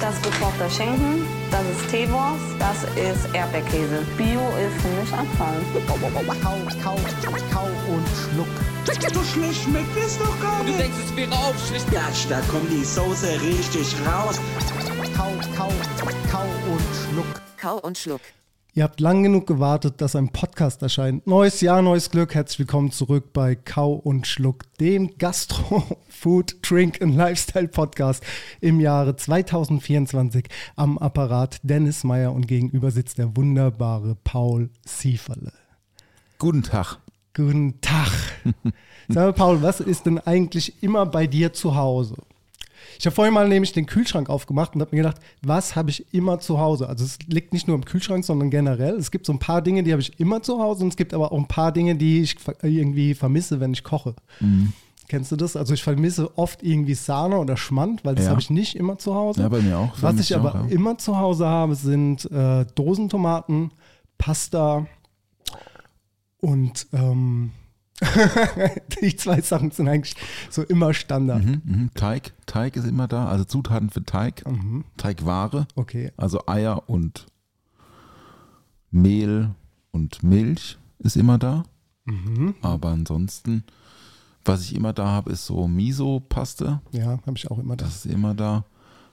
Das ist gekochter Schinken, das ist Teewurst, das ist Erdbeerkäse. Bio ist für mich Abfall. Kau, kau, kau und schluck. So schlecht schmeckt es doch gar Und du nicht. denkst, es wäre aufschlicht. Ja, da kommt die Soße richtig raus. Kau, kau, kau und schluck. Kau und Schluck. Ihr habt lang genug gewartet, dass ein Podcast erscheint. Neues Jahr, neues Glück. Herzlich willkommen zurück bei Kau und Schluck, dem Gastro, Food, Drink and Lifestyle Podcast im Jahre 2024. Am Apparat Dennis Meyer und gegenüber sitzt der wunderbare Paul Sieferle. Guten Tag. Guten Tag. Sag mal, Paul, was ist denn eigentlich immer bei dir zu Hause? Ich habe vorhin mal nämlich den Kühlschrank aufgemacht und habe mir gedacht, was habe ich immer zu Hause? Also es liegt nicht nur im Kühlschrank, sondern generell. Es gibt so ein paar Dinge, die habe ich immer zu Hause und es gibt aber auch ein paar Dinge, die ich irgendwie vermisse, wenn ich koche. Kennst du das? Also ich vermisse oft irgendwie Sahne oder Schmand, weil das Ja. habe ich nicht immer zu Hause. Ja, bei mir auch. Was ich aber auch, immer zu Hause habe, sind äh, Dosentomaten, Pasta und ähm, die zwei Sachen sind eigentlich so immer Standard. Mhm, mhm. Teig. Teig ist immer da. Also Zutaten für Teig. Mhm. Teigware. Okay. Also Eier und Mehl und Milch ist immer da. Mhm. Aber ansonsten, was ich immer da habe, ist so Miso-Paste. Ja, habe ich auch immer das. Das ist immer da.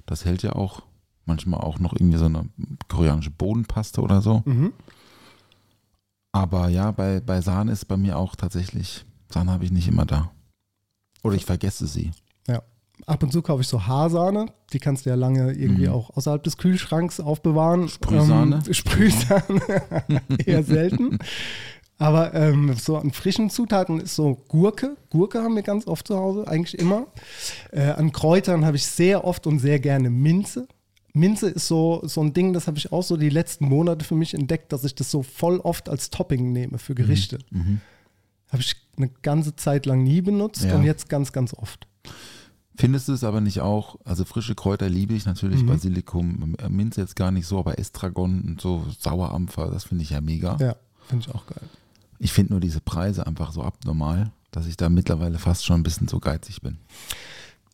Das hält ja auch manchmal auch noch irgendwie so eine koreanische Bodenpaste oder so. Mhm. Aber ja, bei, bei Sahne ist bei mir auch tatsächlich, Sahne habe ich nicht immer da. Oder ich vergesse sie. Ja. Ab und zu kaufe ich so Haarsahne. Die kannst du ja lange irgendwie Mhm. auch außerhalb des Kühlschranks aufbewahren. Sprühsahne? Ähm, Sprühsahne. Eher selten. Aber ähm, so an frischen Zutaten ist so Gurke. Gurke haben wir ganz oft zu Hause, eigentlich immer. Äh, an Kräutern habe ich sehr oft und sehr gerne Minze. Minze ist so, so ein Ding, das habe ich auch so die letzten Monate für mich entdeckt, dass ich das so voll oft als Topping nehme für Gerichte. Habe ich eine ganze Zeit lang nie benutzt Ja. und jetzt ganz, ganz oft. Findest du es aber nicht auch, also frische Kräuter liebe ich natürlich, Mhm. Basilikum, Minze jetzt gar nicht so, aber Estragon und so Sauerampfer, das finde ich ja mega. Ja, finde ich auch geil. Ich finde nur diese Preise einfach so abnormal, dass ich da mittlerweile fast schon ein bisschen so geizig bin.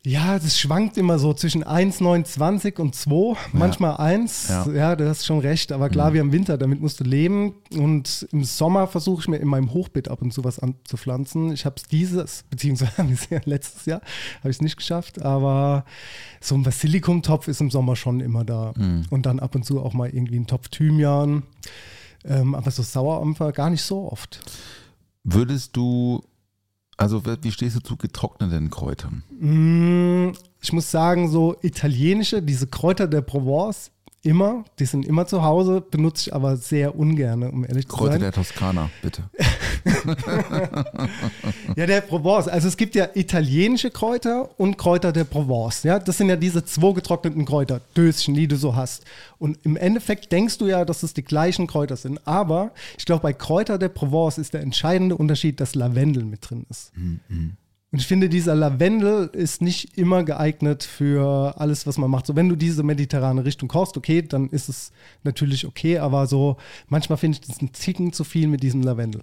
Ja, das schwankt immer so zwischen 1,29 und 2, manchmal 1. Ja. Ja. du hast schon recht. Aber klar, wir haben Winter, damit musst du leben. Und im Sommer versuche ich mir in meinem Hochbeet ab und zu was anzupflanzen. Ich habe es dieses, beziehungsweise letztes Jahr, habe ich es nicht geschafft. Aber so ein Basilikumtopf ist im Sommer schon immer da. Und dann ab und zu auch mal irgendwie ein Topf Thymian. Ähm, aber so Sauerampfer gar nicht so oft. Würdest du, also wie stehst du zu getrockneten Kräutern? Mm, Ich muss sagen, so italienische, diese Kräuter der Provence, immer, die sind immer zu Hause, benutze ich aber sehr ungern, um ehrlich zu Kräuter sein. der Toskana, bitte. Ja, der Provence. Also es gibt ja italienische Kräuter und Kräuter der Provence. Ja, das sind ja diese zwei getrockneten Kräuter, Döschen, die du so hast. Und im Endeffekt denkst du ja, dass es die gleichen Kräuter sind. Aber ich glaube, bei Kräuter der Provence ist der entscheidende Unterschied, dass Lavendel mit drin ist. Und ich finde, dieser Lavendel ist nicht immer geeignet für alles, was man macht. So, wenn du diese mediterrane Richtung kochst, okay, dann ist es natürlich okay, aber so, manchmal finde ich das ein Ticken zu viel mit diesem Lavendel.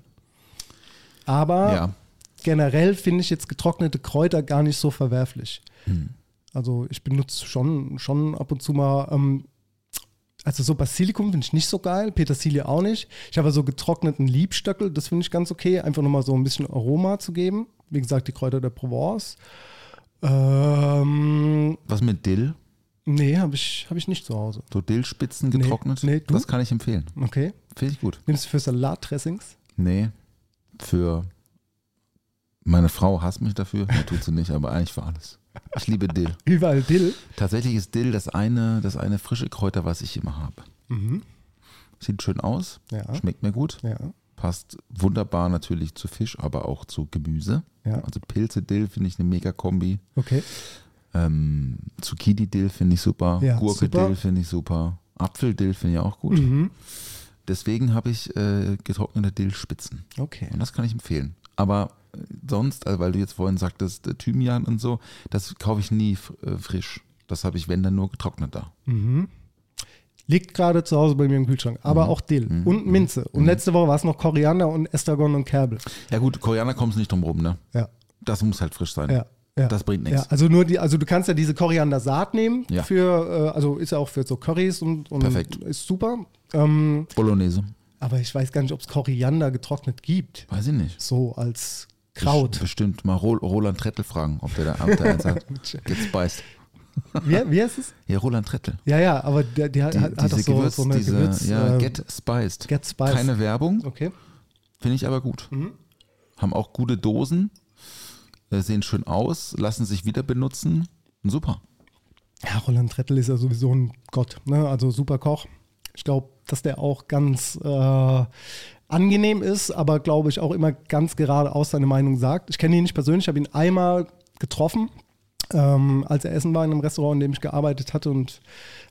Aber Ja. generell finde ich jetzt getrocknete Kräuter gar nicht so verwerflich. Also ich benutze schon, schon ab und zu mal, ähm, also so Basilikum finde ich nicht so geil, Petersilie auch nicht. Ich habe so getrockneten Liebstöckel, das finde ich ganz okay, einfach nochmal so ein bisschen Aroma zu geben. Wie gesagt, die Kräuter der Provence. Ähm, Was mit Dill? nee, habe ich, hab ich nicht zu Hause. So Dillspitzen getrocknet? nee, du? das kann ich empfehlen. Okay. Finde ich gut. Nimmst du für Salatdressings? Nee, für meine Frau hasst mich dafür. Nee, tut sie nicht, aber eigentlich für alles. Ich liebe Dill. Überall Dill. Tatsächlich ist Dill das eine, das eine frische Kräuter, was ich immer habe. Sieht schön aus, Ja. schmeckt mir gut, Ja. Passt wunderbar natürlich zu Fisch, aber auch zu Gemüse. Ja. Also Pilze, Dill finde ich eine mega Kombi. Okay. Ähm, Zucchini-Dill finde ich super. Ja, Gurke-Dill super. finde ich super. Apfel-Dill finde ich auch gut. Mhm. Deswegen habe ich äh, getrocknete Dillspitzen. Okay. Und das kann ich empfehlen. Aber äh, sonst, also weil du jetzt vorhin sagtest, äh, Thymian und so, das kaufe ich nie äh, frisch. Das habe ich, wenn dann nur getrocknet da. Liegt gerade zu Hause bei mir im Kühlschrank. Aber Mhm. auch Dill und Minze. Und letzte Woche war es noch Koriander und Estragon und Kerbel. Ja gut, Koriander kommst nicht drum rum, ne? Ja. Das muss halt frisch sein. Ja. Ja. Das bringt Ja, nichts. also nur die, also du kannst ja diese Koriander-Saat nehmen Ja. für, äh, also ist ja auch für so Currys und, und Perfekt. ist super. Ähm, Bolognese. aber ich weiß gar nicht, ob es Koriander getrocknet gibt. Weiß ich nicht. So als Kraut. Bestimmt mal Ro- Roland Trettel fragen, ob der da der eins hat. Gespiced. Wie, wie heißt es? Ja, Roland Trettel. Ja, ja, aber der, der Die, hat, hat doch so, Gewürz, so eine diese, Gewürz. ja, äh, Get Spiced. Get Spiced. Keine Werbung, Okay. finde ich aber gut. Mhm. Haben auch gute Dosen, äh, sehen schön aus, lassen sich wieder benutzen. Super. Ja, Roland Trettel ist ja sowieso ein Gott, ne? also super Koch. Ich glaube, dass der auch ganz äh, angenehm ist, aber glaube ich auch immer ganz geradeaus seine Meinung sagt. Ich kenne ihn nicht persönlich, habe ihn einmal getroffen, ähm, als er essen war in einem Restaurant, in dem ich gearbeitet hatte und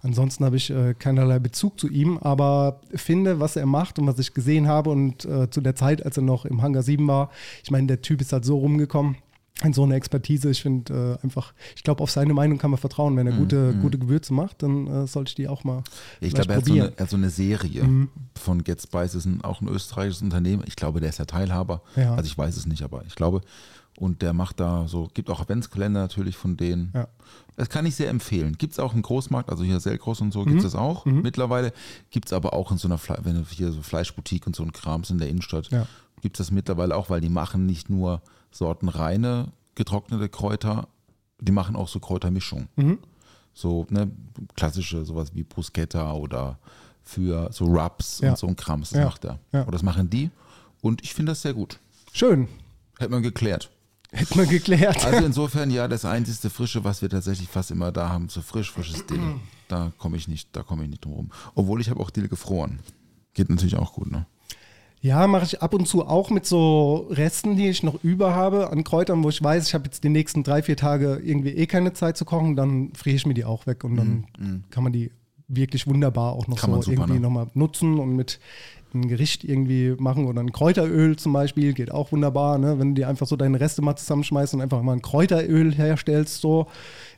ansonsten habe ich äh, keinerlei Bezug zu ihm, aber finde, was er macht und was ich gesehen habe und äh, zu der Zeit, als er noch im Hangar 7 war, ich meine, der Typ ist halt so rumgekommen, in so eine Expertise. Ich finde äh, einfach, ich glaube, auf seine Meinung kann man vertrauen. Wenn er gute, gute Gewürze macht, dann äh, sollte ich die auch mal Ich glaube, er hat so er hat so eine Serie Mhm. von Get Spice, ist ein, auch ein österreichisches Unternehmen. Ich glaube, der ist ja Teilhaber. Ja. Also ich weiß es nicht, aber ich glaube. Und der macht da so, gibt auch Adventskalender natürlich von denen. Ja. Das kann ich sehr empfehlen. Gibt es auch im Großmarkt, also hier Selgros und so Mhm. gibt es das auch. Mittlerweile gibt es aber auch in so einer, Fle wenn hier so Fleischboutique und so ein Krams in der Innenstadt, Ja. gibt es das mittlerweile auch, weil die machen nicht nur sortenreine getrocknete Kräuter, die machen auch so Kräutermischung. Mhm. So ne, klassische, sowas wie Bruschetta oder für so Rubs Ja. und so ein Krams, das macht er. Oder das machen die. Und ich finde das sehr gut. Schön. Hätte man geklärt. Hätten wir geklärt. Also insofern, ja, das einzige Frische, was wir tatsächlich fast immer da haben, so frisch, frisches Dill. Da komme ich nicht, da komme ich nicht drum rum. Obwohl ich habe auch Dill gefroren. Geht natürlich auch gut, ne? Ja, mache ich ab und zu auch mit so Resten, die ich noch über habe an Kräutern, wo ich weiß, ich habe jetzt die nächsten drei, vier Tage irgendwie eh keine Zeit zu kochen, dann friere ich mir die auch weg und dann kann man die wirklich wunderbar auch noch Kann so super, irgendwie ne? nochmal nutzen und mit ein Gericht irgendwie machen oder ein Kräuteröl zum Beispiel geht auch wunderbar, ne? wenn du dir einfach so deine Reste mal zusammenschmeißt und einfach mal ein Kräuteröl herstellst, so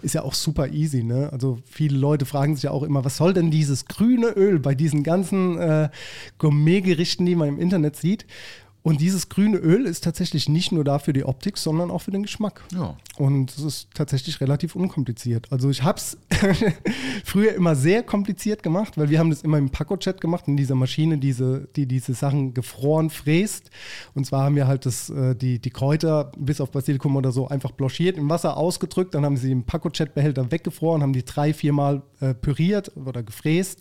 ist ja auch super easy. Ne? Also viele Leute fragen sich ja auch immer, was soll denn dieses grüne Öl bei diesen ganzen äh, Gourmet-Gerichten, die man im Internet sieht? Und dieses grüne Öl ist tatsächlich nicht nur da für die Optik, sondern auch für den Geschmack. Ja. Und es ist tatsächlich relativ unkompliziert. Also ich habe es früher immer sehr kompliziert gemacht, weil wir haben das immer im Paco-Chat gemacht, in dieser Maschine, diese, die diese Sachen gefroren fräst. Und zwar haben wir halt das, äh, die, die Kräuter bis auf Basilikum oder so einfach blanchiert, im Wasser ausgedrückt, dann haben sie im Paco-Chat-Behälter weggefroren, haben die drei, viermal äh, püriert oder gefräst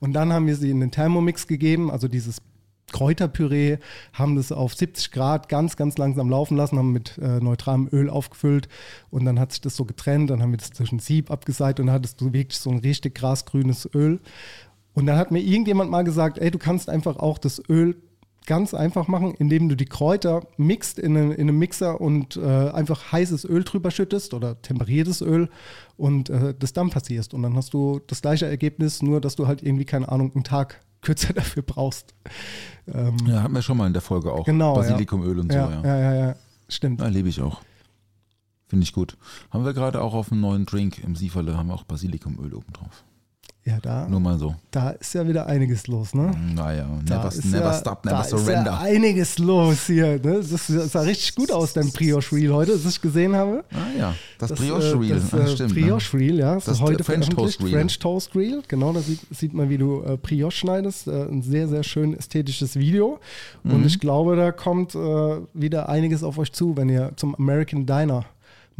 und dann haben wir sie in den Thermomix gegeben, also dieses Kräuterpüree, haben das auf 70 Grad ganz, ganz langsam laufen lassen, haben mit äh, neutralem Öl aufgefüllt und dann hat sich das so getrennt, dann haben wir das zwischen Sieb abgeseit und dann hattest du wirklich so ein richtig grasgrünes Öl. Und dann hat mir irgendjemand mal gesagt, ey, du kannst einfach auch das Öl ganz einfach machen, indem du die Kräuter mixt in, in einem Mixer und äh, einfach heißes Öl drüber schüttest oder temperiertes Öl und äh, das dann passierst. Und dann hast du das gleiche Ergebnis, nur dass du halt irgendwie, keine Ahnung, einen Tag kürzer dafür brauchst. Ähm, Ja, hatten wir schon mal in der Folge auch. Genau, ja. Basilikumöl und so, ja, ja. ja, ja, ja, stimmt. Ja, liebe ich auch. Finde ich gut. Haben wir gerade auch auf einem neuen Drink im Sieferle, haben wir auch Basilikumöl oben drauf. Ja, da, Nur mal so. da ist ja wieder einiges los, ne? Naja, Da never, never ja, stop, da never ist ja surrender. einiges los hier. Ne? Das, das sah richtig gut aus, dein Brioche Reel heute, das ich gesehen habe. Ah ja, das, Das, äh, Reel, Das ah, äh, stimmt. ne? Brioche Reel, ja. Das Das ist heute French veröffentlicht. Toast Reel. French Toast Reel, genau. Da sieht, sieht man, wie du äh, Brioche schneidest. Äh, ein sehr, sehr schön ästhetisches Video. Mhm. Und ich glaube, da kommt äh, wieder einiges auf euch zu, wenn ihr zum American Diner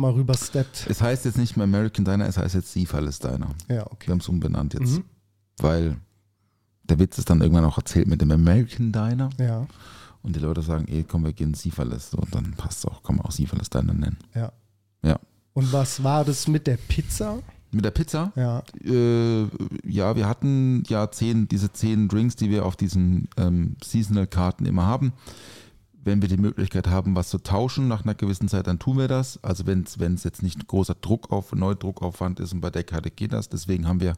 mal rübersteppt. Es heißt jetzt nicht mehr American Diner, es heißt jetzt Sieferles Diner. Ja, Wir okay. haben es umbenannt jetzt. Mhm. Weil der Witz ist dann irgendwann auch erzählt mit dem American Diner. Ja, Und die Leute sagen, ey, komm, wir gehen Sieferles. So, und dann passt es auch, kann man auch Sieferles Diner nennen. ja. Ja. Und was war das mit der Pizza? Mit der Pizza? Ja. Äh, ja, wir hatten ja zehn, diese zehn Drinks, die wir auf diesen ähm, Seasonal-Karten immer haben. Wenn wir die Möglichkeit haben, was zu tauschen nach einer gewissen Zeit, dann tun wir das. Also wenn es jetzt nicht großer Druck auf, Neudruckaufwand ist und bei der Karte geht das. Deswegen haben wir,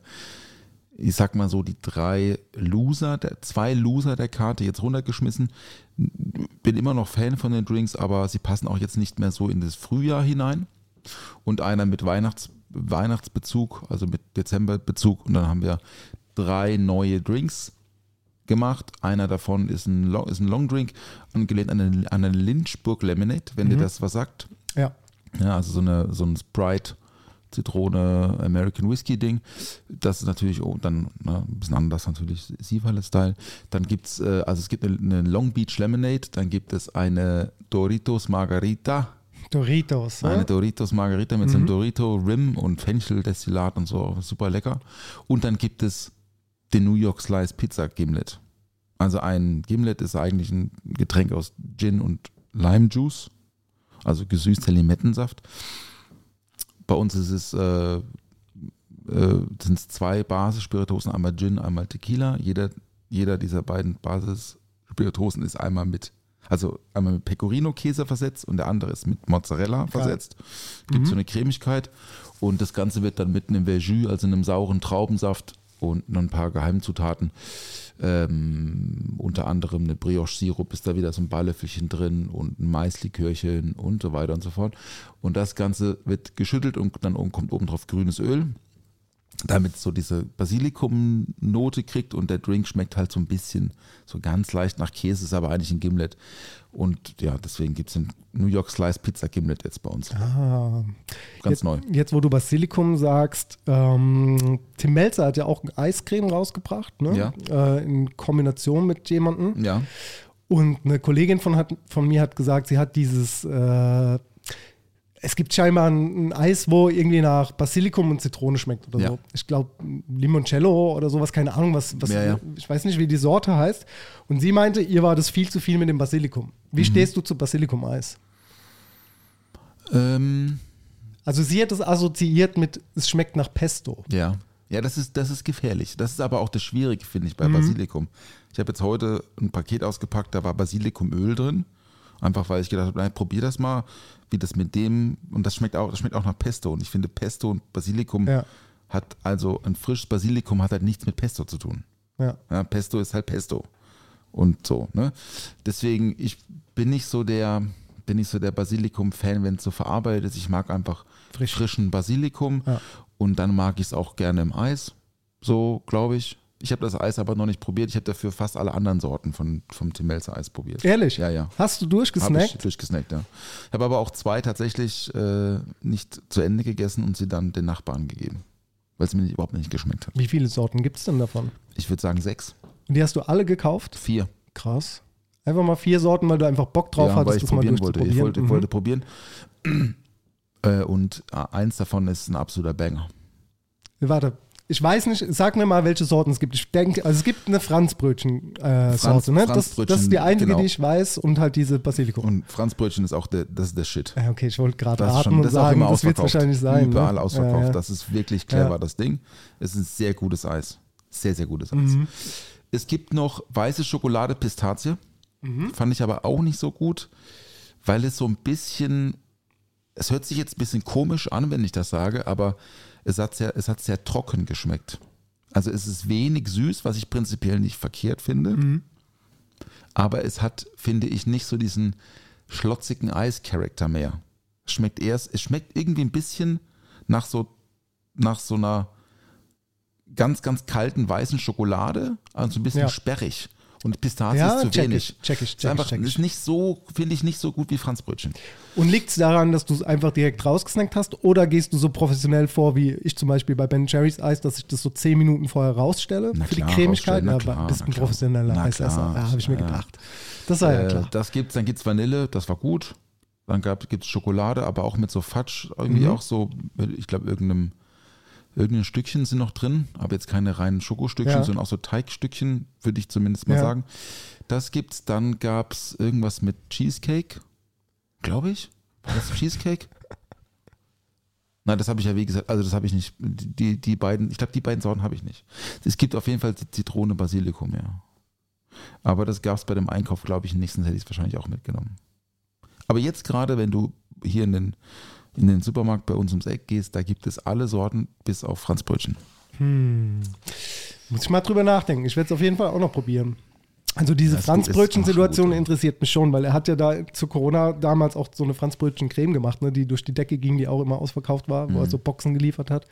ich sag mal so, die drei Loser, der, zwei Loser der Karte jetzt runtergeschmissen. Bin immer noch Fan von den Drinks, aber sie passen auch jetzt nicht mehr so in das Frühjahr hinein. Und einer mit Weihnachts, Weihnachtsbezug, also mit Dezemberbezug. Und dann haben wir drei neue Drinks gemacht. Einer davon ist ein, Long, ist ein Long Drink, angelehnt an eine, an eine Lynchburg Lemonade, wenn dir das was sagt. Ja. Ja, also so, eine, so ein Sprite, Zitrone, American Whiskey Ding. Das ist natürlich oh, dann ne, ein bisschen anders, natürlich Sivale-Style. Dann gibt es, äh, also es gibt eine, eine Long Beach Lemonade, dann gibt es eine Doritos Margarita. Doritos. Eine Ne? Doritos Margarita mit so einem Dorito Rim und Fenchteldestillat und so, super lecker. Und dann gibt es den New York Slice Pizza Gimlet. Also ein Gimlet ist eigentlich ein Getränk aus Gin und Lime Juice, also gesüßter Limettensaft. Bei uns ist es äh, äh, sind es zwei Basisspirituosen, einmal Gin, einmal Tequila. Jeder, jeder dieser beiden Basisspirituosen ist einmal mit, also einmal mit Pecorino-Käse versetzt und der andere ist mit Mozzarella versetzt. Gibt so eine Cremigkeit. Und das Ganze wird dann mit einem Verjus, also einem sauren Traubensaft und noch ein paar Geheimzutaten. Ähm, unter anderem eine Brioche-Sirup ist da wieder so ein Balllöffelchen drin und ein Maislikörchen und so weiter und so fort. Und das Ganze wird geschüttelt und dann kommt oben drauf grünes Öl, damit so diese Basilikum-Note kriegt und der Drink schmeckt halt so ein bisschen, so ganz leicht nach Käse, ist aber eigentlich ein Gimlet. Und ja, deswegen gibt es den New York Slice Pizza Gimlet jetzt bei uns. Ah. Ganz jetzt, neu. Jetzt, wo du Basilikum sagst, ähm, Tim Melzer hat ja auch ein Eiscreme rausgebracht, ne? Ja. Äh, in Kombination mit jemandem. Ja. Und eine Kollegin von, hat, von mir hat gesagt, sie hat dieses, äh, es gibt scheinbar ein, ein Eis, wo irgendwie nach Basilikum und Zitrone schmeckt oder Ja. so. Ich glaube Limoncello oder sowas, keine Ahnung, was, was Ja, ja. ich weiß nicht, wie die Sorte heißt. Und sie meinte, ihr war das viel zu viel mit dem Basilikum. Wie Mhm. stehst du zu Basilikum-Eis? Ähm, Also sie hat es assoziiert mit, es schmeckt nach Pesto. Ja. Ja, das ist, das ist gefährlich. Das ist aber auch das Schwierige, finde ich, bei Mhm. Basilikum. Ich habe jetzt heute ein Paket ausgepackt, da war Basilikumöl drin. Einfach weil ich gedacht habe, nein, probier das mal, wie das mit dem, und das schmeckt auch, das schmeckt auch nach Pesto. Und ich finde, Pesto und Basilikum Ja. hat, also ein frisches Basilikum hat halt nichts mit Pesto zu tun. Ja. Ja, Pesto ist halt Pesto. Und so, ne? Deswegen, ich bin nicht so der, bin nicht so der Basilikum-Fan, wenn es so verarbeitet ist. Ich mag einfach Frisch. frischen Basilikum Ja. und dann mag ich es auch gerne im Eis. So, glaube ich. Ich habe das Eis aber noch nicht probiert. Ich habe dafür fast alle anderen Sorten von, vom Tim Melzer Eis probiert. Ehrlich? Ja, ja. Hast du Habe ich durchgesnackt? durchgesnackt, ja. Ich habe aber auch zwei tatsächlich äh, nicht zu Ende gegessen und sie dann den Nachbarn gegeben. Weil es mir nicht, überhaupt nicht geschmeckt hat. Wie viele Sorten gibt es denn davon? Ich würde sagen sechs, Und die hast du alle gekauft? vier. Krass. Einfach mal vier Sorten, weil du einfach Bock drauf ja, hattest, weil ich das mal probieren wollte. Ich wollte, Mhm. wollte probieren. Äh, und äh, eins davon ist ein absoluter Banger. Warte, ich weiß nicht, sag mir mal, welche Sorten es gibt. Ich denke, also es gibt eine Franzbrötchen-Sorte, Franz- ne? Das, das ist die einzige, genau. die ich weiß und halt diese Basilikum. Und Franzbrötchen ist auch der, das ist der Shit. ja, okay, ich wollte gerade raten schon, und das sagen, das wird wahrscheinlich sein. Überall ne? ausverkauft. Ja, ja. Das ist wirklich clever, das Ding. Es ist ein sehr gutes Eis. Sehr, sehr gutes Eis. Mhm. Es gibt noch weiße Schokolade Pistazie. Mhm. Fand ich aber auch nicht so gut, weil es so ein bisschen, es hört sich jetzt ein bisschen komisch an, wenn ich das sage, aber es hat sehr, es hat sehr trocken geschmeckt. Also es ist wenig süß, was ich prinzipiell nicht verkehrt finde. Mhm. Aber es hat, finde ich, nicht so diesen schlotzigen Eis-Charakter mehr. Es schmeckt erst, es schmeckt irgendwie ein bisschen nach so, nach so einer ganz, ganz kalten weißen Schokolade, also ein bisschen Ja. sperrig. Und Pistazie Ja, ist zu check wenig. ich, check ich, ist check ich, einfach check ich. ist nicht so, finde ich, nicht so gut wie Franzbrötchen. Und liegt es daran, dass du es einfach direkt rausgesnackt hast oder gehst du so professionell vor, wie ich zum Beispiel bei Ben Jerry's Eis, dass ich das so zehn Minuten vorher rausstelle Na für klar, die Cremigkeit? na Ja, klar, bist ein professioneller Eisesser. Ja, habe ich mir ja. gedacht. Das ja Äh, klar. Das gibt's, dann gibt es Vanille, das war gut. Dann gibt es Schokolade, aber auch mit so Fatsch, irgendwie Mhm. auch so, ich glaube, irgendeinem, irgendein Stückchen sind noch drin, aber jetzt keine reinen Schokostückchen, Ja. sondern auch so Teigstückchen, würde ich zumindest mal Ja. sagen. Das gibt's. Dann gab es irgendwas mit Cheesecake, glaube ich. War das Cheesecake? Nein, das habe ich ja wie gesagt, also das habe ich nicht. Die, die beiden, ich glaube, die beiden Sorten habe ich nicht. Es gibt auf jeden Fall Zitrone, Basilikum, ja. Aber das gab es bei dem Einkauf, glaube ich, nächsten hätte ich es wahrscheinlich auch mitgenommen. Aber jetzt gerade, wenn du hier in den, in den Supermarkt bei uns ums Eck gehst, da gibt es alle Sorten bis auf Franzbrötchen. Muss ich mal drüber nachdenken. Ich werde es auf jeden Fall auch noch probieren. Also diese Das Franzbrötchen-Situation interessiert mich schon, weil er hat ja da zu Corona damals auch so eine Franzbrötchen-Creme gemacht, ne, die durch die Decke ging, die auch immer ausverkauft war, Mhm. wo er so Boxen geliefert hat.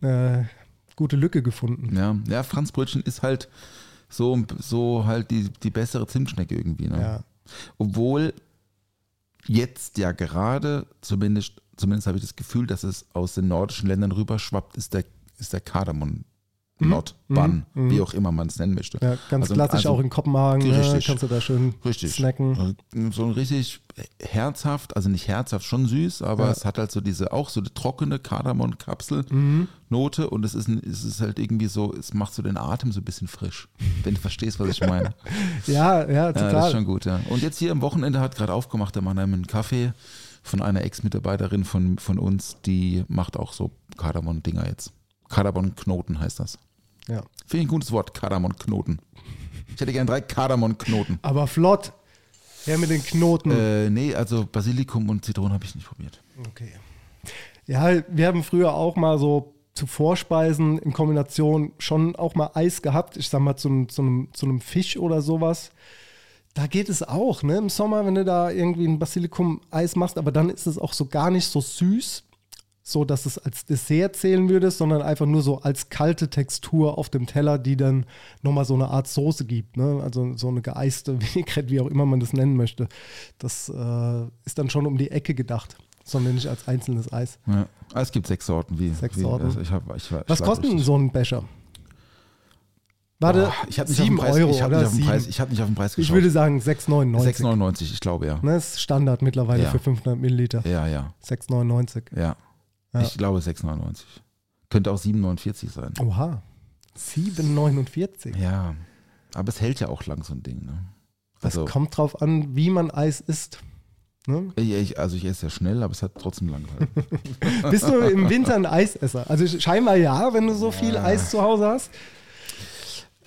Äh, gute Lücke gefunden. Ja, ja Franzbrötchen ist halt so, so halt die, die bessere Zimtschnecke irgendwie. Ne? Ja. Obwohl jetzt ja gerade, zumindest, zumindest habe ich das Gefühl, dass es aus den nordischen Ländern rüber schwappt, ist der, ist der Kardamom. Not, Bun, wie auch immer man es nennen möchte. Mhm. Ja, ganz Also- klassisch also auch in Kopenhagen. Ne, Richtig. kannst du da schön Richtig. snacken. Also So ein richtig herzhaft, also nicht herzhaft, schon süß, aber Ja. es hat halt so diese, auch so eine trockene Mhm. Kardamom-Kapsel-Note und es ist, es ist halt irgendwie so, es macht so den Atem so ein bisschen frisch, wenn du verstehst, was ich meine. Ja, ja, Ja, das total. ist schon gut, ja. Und jetzt hier am Wochenende hat gerade aufgemacht der Mannheim einen Kaffee von einer Ex-Mitarbeiterin von, von uns, die macht auch so Kardamom-Dinger jetzt. Kardamom-Knoten heißt das. ja. Finde ich ein gutes Wort, Kardamom-Knoten. Ich hätte gern drei Kardamom-Knoten. Aber flott. Her mit den Knoten. Äh, nee, also Basilikum und Zitronen habe ich nicht probiert. Okay. Ja, wir haben früher auch mal so zu Vorspeisen in Kombination schon auch mal Eis gehabt. Ich sag mal zu, einem- zu, einem, zu einem Fisch oder sowas. Da geht es auch, ne? Im Sommer, wenn du da irgendwie ein Basilikum-Eis machst, aber dann ist es auch so gar nicht so süß, so dass es als Dessert zählen würde, sondern einfach nur so als kalte Textur auf dem Teller, die dann nochmal so eine Art Soße gibt, ne? Also so eine geeiste Vinaigrette, wie auch immer man das nennen möchte. Das äh, ist dann schon um die Ecke gedacht, sondern nicht als einzelnes Eis. Ja. Ah, Es gibt sechs Sorten. Wie, Sechs wie, Sorten. Also ich hab, ich, war- Was ich kostet denn so ein Becher? Warte, Boah, ich habe nicht, den Preis, Euro ich hab oder nicht auf den? Preis, ich hab nicht auf den Preis Ich geschaut. würde sagen 6,99. 6,99, ich glaube ja. Ne, ist Standard mittlerweile Ja. für 500 Milliliter. Ja, ja, 6,99. ja. Ja. Ich glaube 6,99. Könnte auch 7,49 sein. Oha. 7,49. Ja, aber es hält ja auch lang so ein Ding. Ne? Das Also, kommt drauf an, wie man Eis isst. Ne? ich, also ich esse ja schnell, aber es hat trotzdem lang gehalten. Bist du im Winter ein Eisesser? Also scheinbar ja, wenn du so viel Eis zu Hause hast.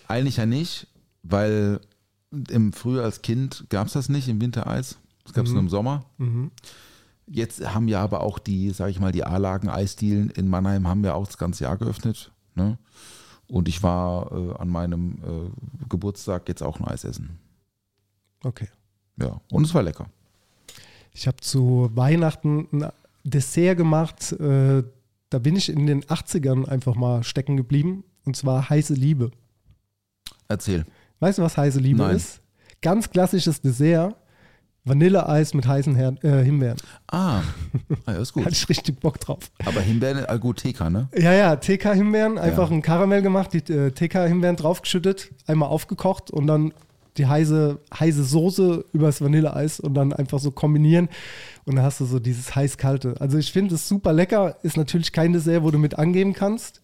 Eigentlich ja nicht, weil im Frühjahr als Kind gab es das nicht, im Winter Eis. Das gab es nur im Sommer. Jetzt haben ja aber auch die, sage ich mal, die A-Lagen-Eisdielen in Mannheim haben ja auch das ganze Jahr geöffnet. Ne? Und ich war äh, an meinem äh, Geburtstag jetzt auch ein Eis essen. Okay. Ja, und es war lecker. Ich habe zu Weihnachten ein Dessert gemacht. Äh, da bin ich in den 80ern einfach mal stecken geblieben. Und zwar heiße Liebe. Erzähl. Weißt du, was heiße Liebe Nein. ist? Ganz klassisches Dessert. Vanilleeis mit heißen Her äh, Himbeeren. Ah, ah ja, ist Hatte gut. ich richtig Bock drauf. Aber Himbeeren, ah, gut, TK, ne? Ja, ja, TK-Himbeeren, einfach Ja. ein Karamell gemacht, die äh, TK-Himbeeren draufgeschüttet, einmal aufgekocht und dann die heiße, heiße Soße übers Vanilleeis und dann einfach so kombinieren. Und dann hast du so dieses heiß-kalte. Also ich finde es super lecker. Ist natürlich kein Dessert, wo du mit angeben kannst.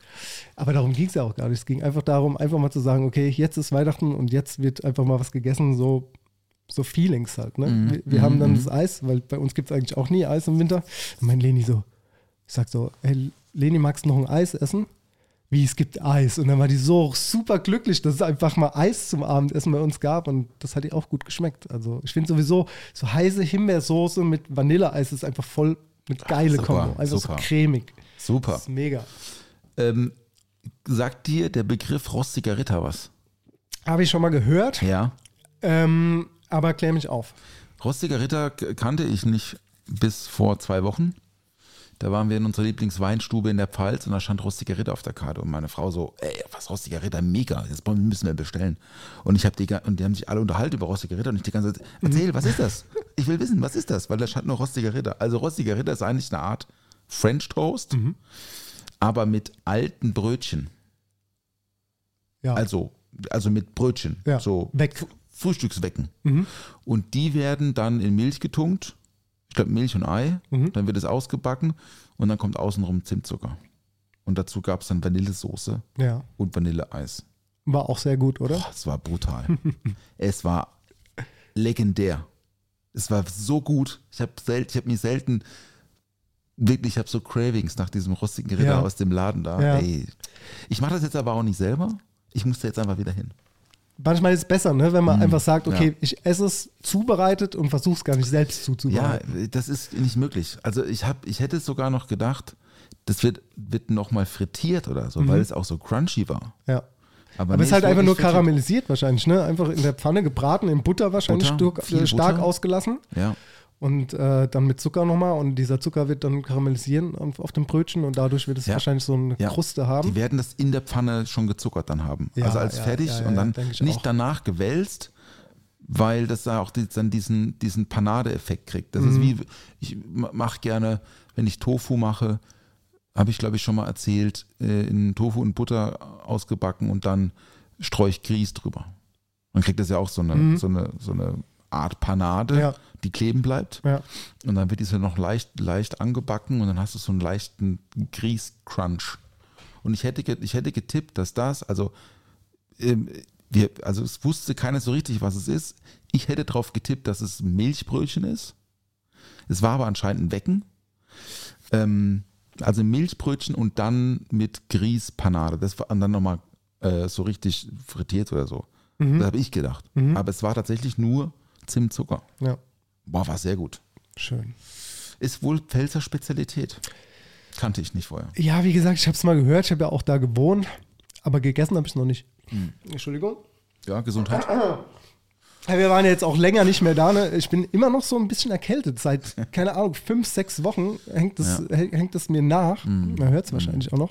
Aber darum ging es ja auch gar nicht. Es ging einfach darum, einfach mal zu sagen, okay, jetzt ist Weihnachten und jetzt wird einfach mal was gegessen, so, so Feelings halt. Ne? Wir, wir haben dann das Eis, weil bei uns gibt es eigentlich auch nie Eis im Winter. Und mein Leni so, ich sag so, hey, Leni, magst du noch ein Eis essen? Wie, es gibt Eis. Und dann war die so super glücklich, dass es einfach mal Eis zum Abendessen bei uns gab. Und das hat ihr auch gut geschmeckt. Also ich finde sowieso, so heiße Himbeersoße mit Vanilleeis ist einfach voll eine geile super, Kombo. Einfach super. so cremig. Super. Das ist mega. Ähm, sagt dir der Begriff rostiger Ritter was? Habe ich schon mal gehört, Ja. ähm, aber klär mich auf. Rostiger Ritter kannte ich nicht bis vor zwei Wochen. Da waren wir in unserer Lieblingsweinstube in der Pfalz und da stand Rostiger Ritter auf der Karte und meine Frau so, ey, was Rostiger Ritter, mega, das müssen wir bestellen. Und ich habe die und die haben sich alle unterhalten über Rostiger Ritter und ich die ganze Zeit, erzähl, was ist das? Ich will wissen, was ist das? Weil da stand nur Rostiger Ritter. Also Rostiger Ritter ist eigentlich eine Art French Toast, aber mit alten Brötchen. Ja. Also, also mit Brötchen. Ja, So weg. Frühstückswecken. Und die werden dann in Milch getunkt. Ich glaube Milch und Ei. Dann wird es ausgebacken und dann kommt außenrum Zimtzucker. Und dazu gab es dann Vanillesoße ja. und Vanilleeis. War auch sehr gut, oder? Boah, es war brutal. es war legendär. Es war so gut. Ich habe sel ich hab mich selten wirklich, ich habe so Cravings nach diesem rostigen Ritter Ja. aus dem Laden da. Ja. Ey. Ich mache das jetzt aber auch nicht selber. Ich musste jetzt einfach wieder hin. Manchmal ist es besser, ne, wenn man einfach sagt, okay, ja. ich esse es zubereitet und versuche es gar nicht selbst Ja, zuzubereiten. das ist nicht möglich. Also ich habe, ich hätte sogar noch gedacht, das wird, wird nochmal frittiert oder so, weil es auch so crunchy war. Ja. Aber, Aber nee, es ist halt einfach nur frittiert. karamellisiert wahrscheinlich, ne? Einfach in der Pfanne gebraten, in Butter wahrscheinlich Butter, stark, äh, stark Butter. ausgelassen. Ja. Und äh, dann mit Zucker nochmal und dieser Zucker wird dann karamellisieren auf, auf dem Brötchen und dadurch wird es Ja. wahrscheinlich so eine Ja. Kruste haben. Die werden das in der Pfanne schon gezuckert dann haben. Ja, also als fertig und dann nicht auch. danach gewälzt, weil das da auch die, dann diesen, diesen Panade-Effekt kriegt. Das Mhm. ist wie, ich mache gerne, wenn ich Tofu mache, habe ich glaube ich schon mal erzählt, äh, in Tofu und Butter ausgebacken und dann streue ich Grieß drüber. Man kriegt das ja auch so eine, so eine, so eine Art Panade, Mhm. Ja. Die kleben bleibt. Ja. Und dann wird diese noch leicht, leicht angebacken und dann hast du so einen leichten Grieß-Crunch. Und ich hätte, ich hätte getippt, dass das, also, ähm, wir, also es wusste keiner so richtig, was es ist. Ich hätte darauf getippt, dass es Milchbrötchen ist. Es war aber anscheinend ein Wecken. Ähm, also Milchbrötchen und dann mit Grießpanade. Das war dann nochmal äh, so richtig frittiert oder so. Das habe ich gedacht. Aber es war tatsächlich nur Zimtzucker. ja, Boah, war sehr gut. schön. Ist wohl Pfälzer Spezialität. Kannte ich nicht vorher. Ja, wie gesagt, ich habe es mal gehört, ich habe ja auch da gewohnt, aber gegessen habe ich es noch nicht. Hm. Entschuldigung. Ja, Gesundheit. Ja, wir waren ja jetzt auch länger nicht mehr da. Ne? Ich bin immer noch so ein bisschen erkältet. Seit, keine Ahnung, fünf, sechs Wochen hängt es, häng- hängt es mir nach. Man hört es wahrscheinlich auch noch.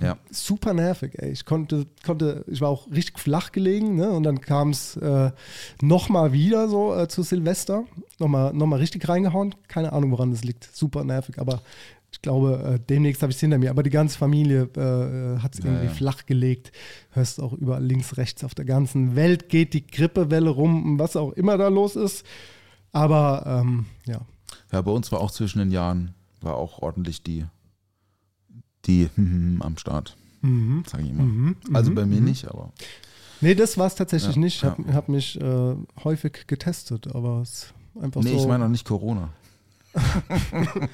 Ja. Super nervig, ey. Ich konnte, konnte, ich war auch richtig flach gelegen, ne? Und dann kam es äh, nochmal wieder so äh, zu Silvester. Nochmal noch mal richtig reingehauen. Keine Ahnung, woran das liegt. Super nervig, aber ich glaube, äh, demnächst habe ich es hinter mir. Aber die ganze Familie äh, hat es irgendwie ja. flach gelegt. Hörst auch überall links, rechts auf der ganzen Welt geht die Grippewelle rum, was auch immer da los ist. Aber ähm, ja, Ja, bei uns war auch zwischen den Jahren, war auch ordentlich die, die am Start. Mhm. Sag ich immer. Also bei mir nicht, aber nee, das war es tatsächlich Ja, nicht. Ich habe ja. hab mich äh, häufig getestet, aber es ist einfach nee, so. ich meine auch nicht Corona.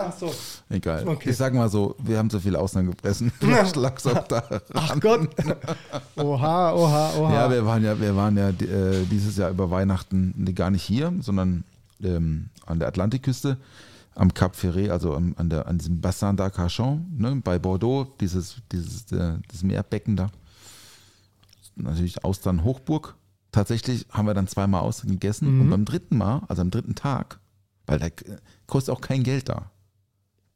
Ach so. Egal. Okay. Ich sag mal so, wir haben so viel Ausland gefressen. Lag's auch da. Ach Gott. Oha, oha, oha. Ja, wir waren ja, wir waren ja äh, dieses Jahr über Weihnachten gar nicht hier, sondern ähm, an der Atlantikküste am Cap Ferret, also am, an, der, an diesem Bassin d'Arcachon, ne, bei Bordeaux, dieses, dieses, äh, das Meerbecken da. Natürlich Austern Hochburg. Tatsächlich haben wir dann zweimal Austern gegessen Mhm. und beim dritten Mal, also am dritten Tag, weil da kostet auch kein Geld da.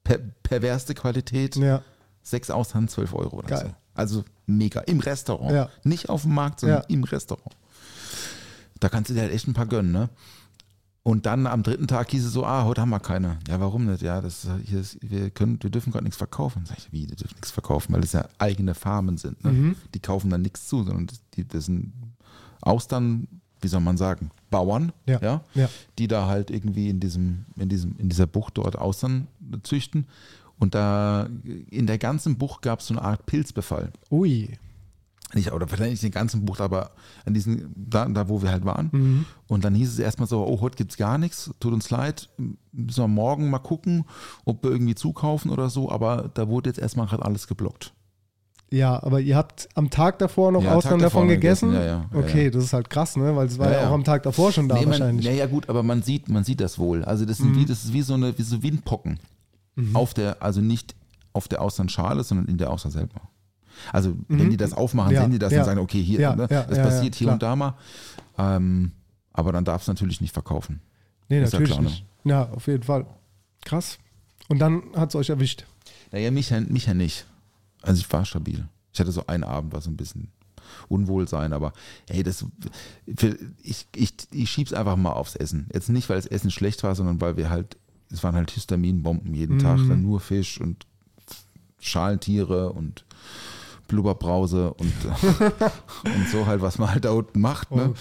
Per, perverste Qualität, ja. sechs Austern, 12 Euro oder Geil. so. Also mega. Im Restaurant. Ja. Nicht auf dem Markt, sondern Ja. im Restaurant. Da kannst du dir halt echt ein paar gönnen, ne? Und dann am dritten Tag hieß es so, ah, heute haben wir keine. Ja, warum nicht? Ja, das hier ist, wir können, wir dürfen gerade nichts verkaufen. Sag ich, wie, die dürfen nichts verkaufen, weil das ja eigene Farmen sind. Ne? Mhm. Die kaufen dann nichts zu, sondern die, das sind Austern, wie soll man sagen, Bauern, Ja. ja, Ja. die da halt irgendwie in diesem, in diesem, in dieser Bucht dort Austern züchten. Und da in der ganzen Bucht gab es so eine Art Pilzbefall. Ui. Nicht, oder vielleicht nicht in der ganzen Bucht, aber an diesen, da, da wo wir halt waren. Mhm. Und dann hieß es erstmal so, oh, heute gibt es gar nichts, tut uns leid, müssen wir morgen mal gucken, ob wir irgendwie zukaufen oder so, aber da wurde jetzt erstmal gerade alles geblockt. Ja, aber ihr habt am Tag davor noch Ja, davor davon gegessen? gegessen, ja, ja, ja, okay, das ist halt krass, ne? Weil es war Ja, auch am Tag davor schon da Nee, man, wahrscheinlich. ja, ja, gut, aber man sieht, man sieht das wohl. Also das, sind Mhm. wie, das ist wie so eine wie so Windpocken. Auf der, also nicht auf der Austernschale, sondern in der Austern selber. Also wenn die das aufmachen, Mhm. Sehen die das und sagen, okay, hier, ne, das passiert hier und da mal. Ähm, aber dann darf es natürlich nicht verkaufen. nee, ist ja natürlich klar, ne? nicht. Ja, auf jeden Fall. Krass. Und dann hat es euch erwischt. Naja, mich, ja- mich ja nicht. Also ich war stabil. Ich hatte so einen Abend, war so ein bisschen Unwohlsein, aber hey, das, ich, ich, ich schieb's einfach mal aufs Essen. Jetzt nicht, weil das Essen schlecht war, sondern weil wir halt, es waren halt Histaminbomben jeden Tag, dann nur Fisch und Schalentiere und Blubberbrause und, und so halt, was man halt da unten macht. Ne?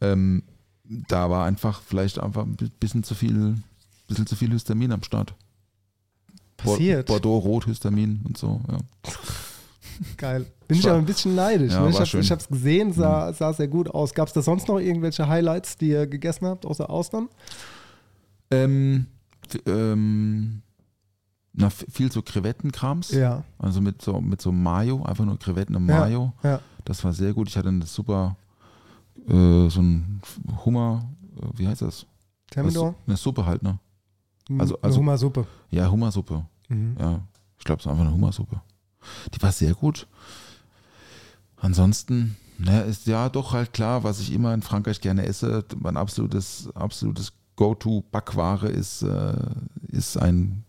Ähm, da war einfach vielleicht einfach ein bisschen zu viel, bisschen zu viel Histamin am Start. Passiert. Bordeaux Rot Histamin und so. Ja. Geil. Bin ich aber ein bisschen neidisch. Ja, ne? Ich habe. Mhm. es gesehen, sah, sah sehr gut aus. Gab es da sonst noch irgendwelche Highlights, die ihr gegessen habt, außer Austern? Ähm, ähm, Na, viel so Krevettenkrams. Ja. Also mit so, mit so Mayo, einfach nur Krevetten im Ja, Mayo. ja. Das war sehr gut. Ich hatte eine super, äh, so ein Hummer, äh, wie heißt das? Thermidor? Eine Suppe halt, ne? Also- Eine also- Hummersuppe. Ja, Hummersuppe. Mhm. Ja, ich glaube, es war einfach eine Hummersuppe. Die war sehr gut. Ansonsten, naja, ist ja doch halt klar, was ich immer in Frankreich gerne esse. Mein absolutes, absolutes Go-To-Backware ist, äh, ist ein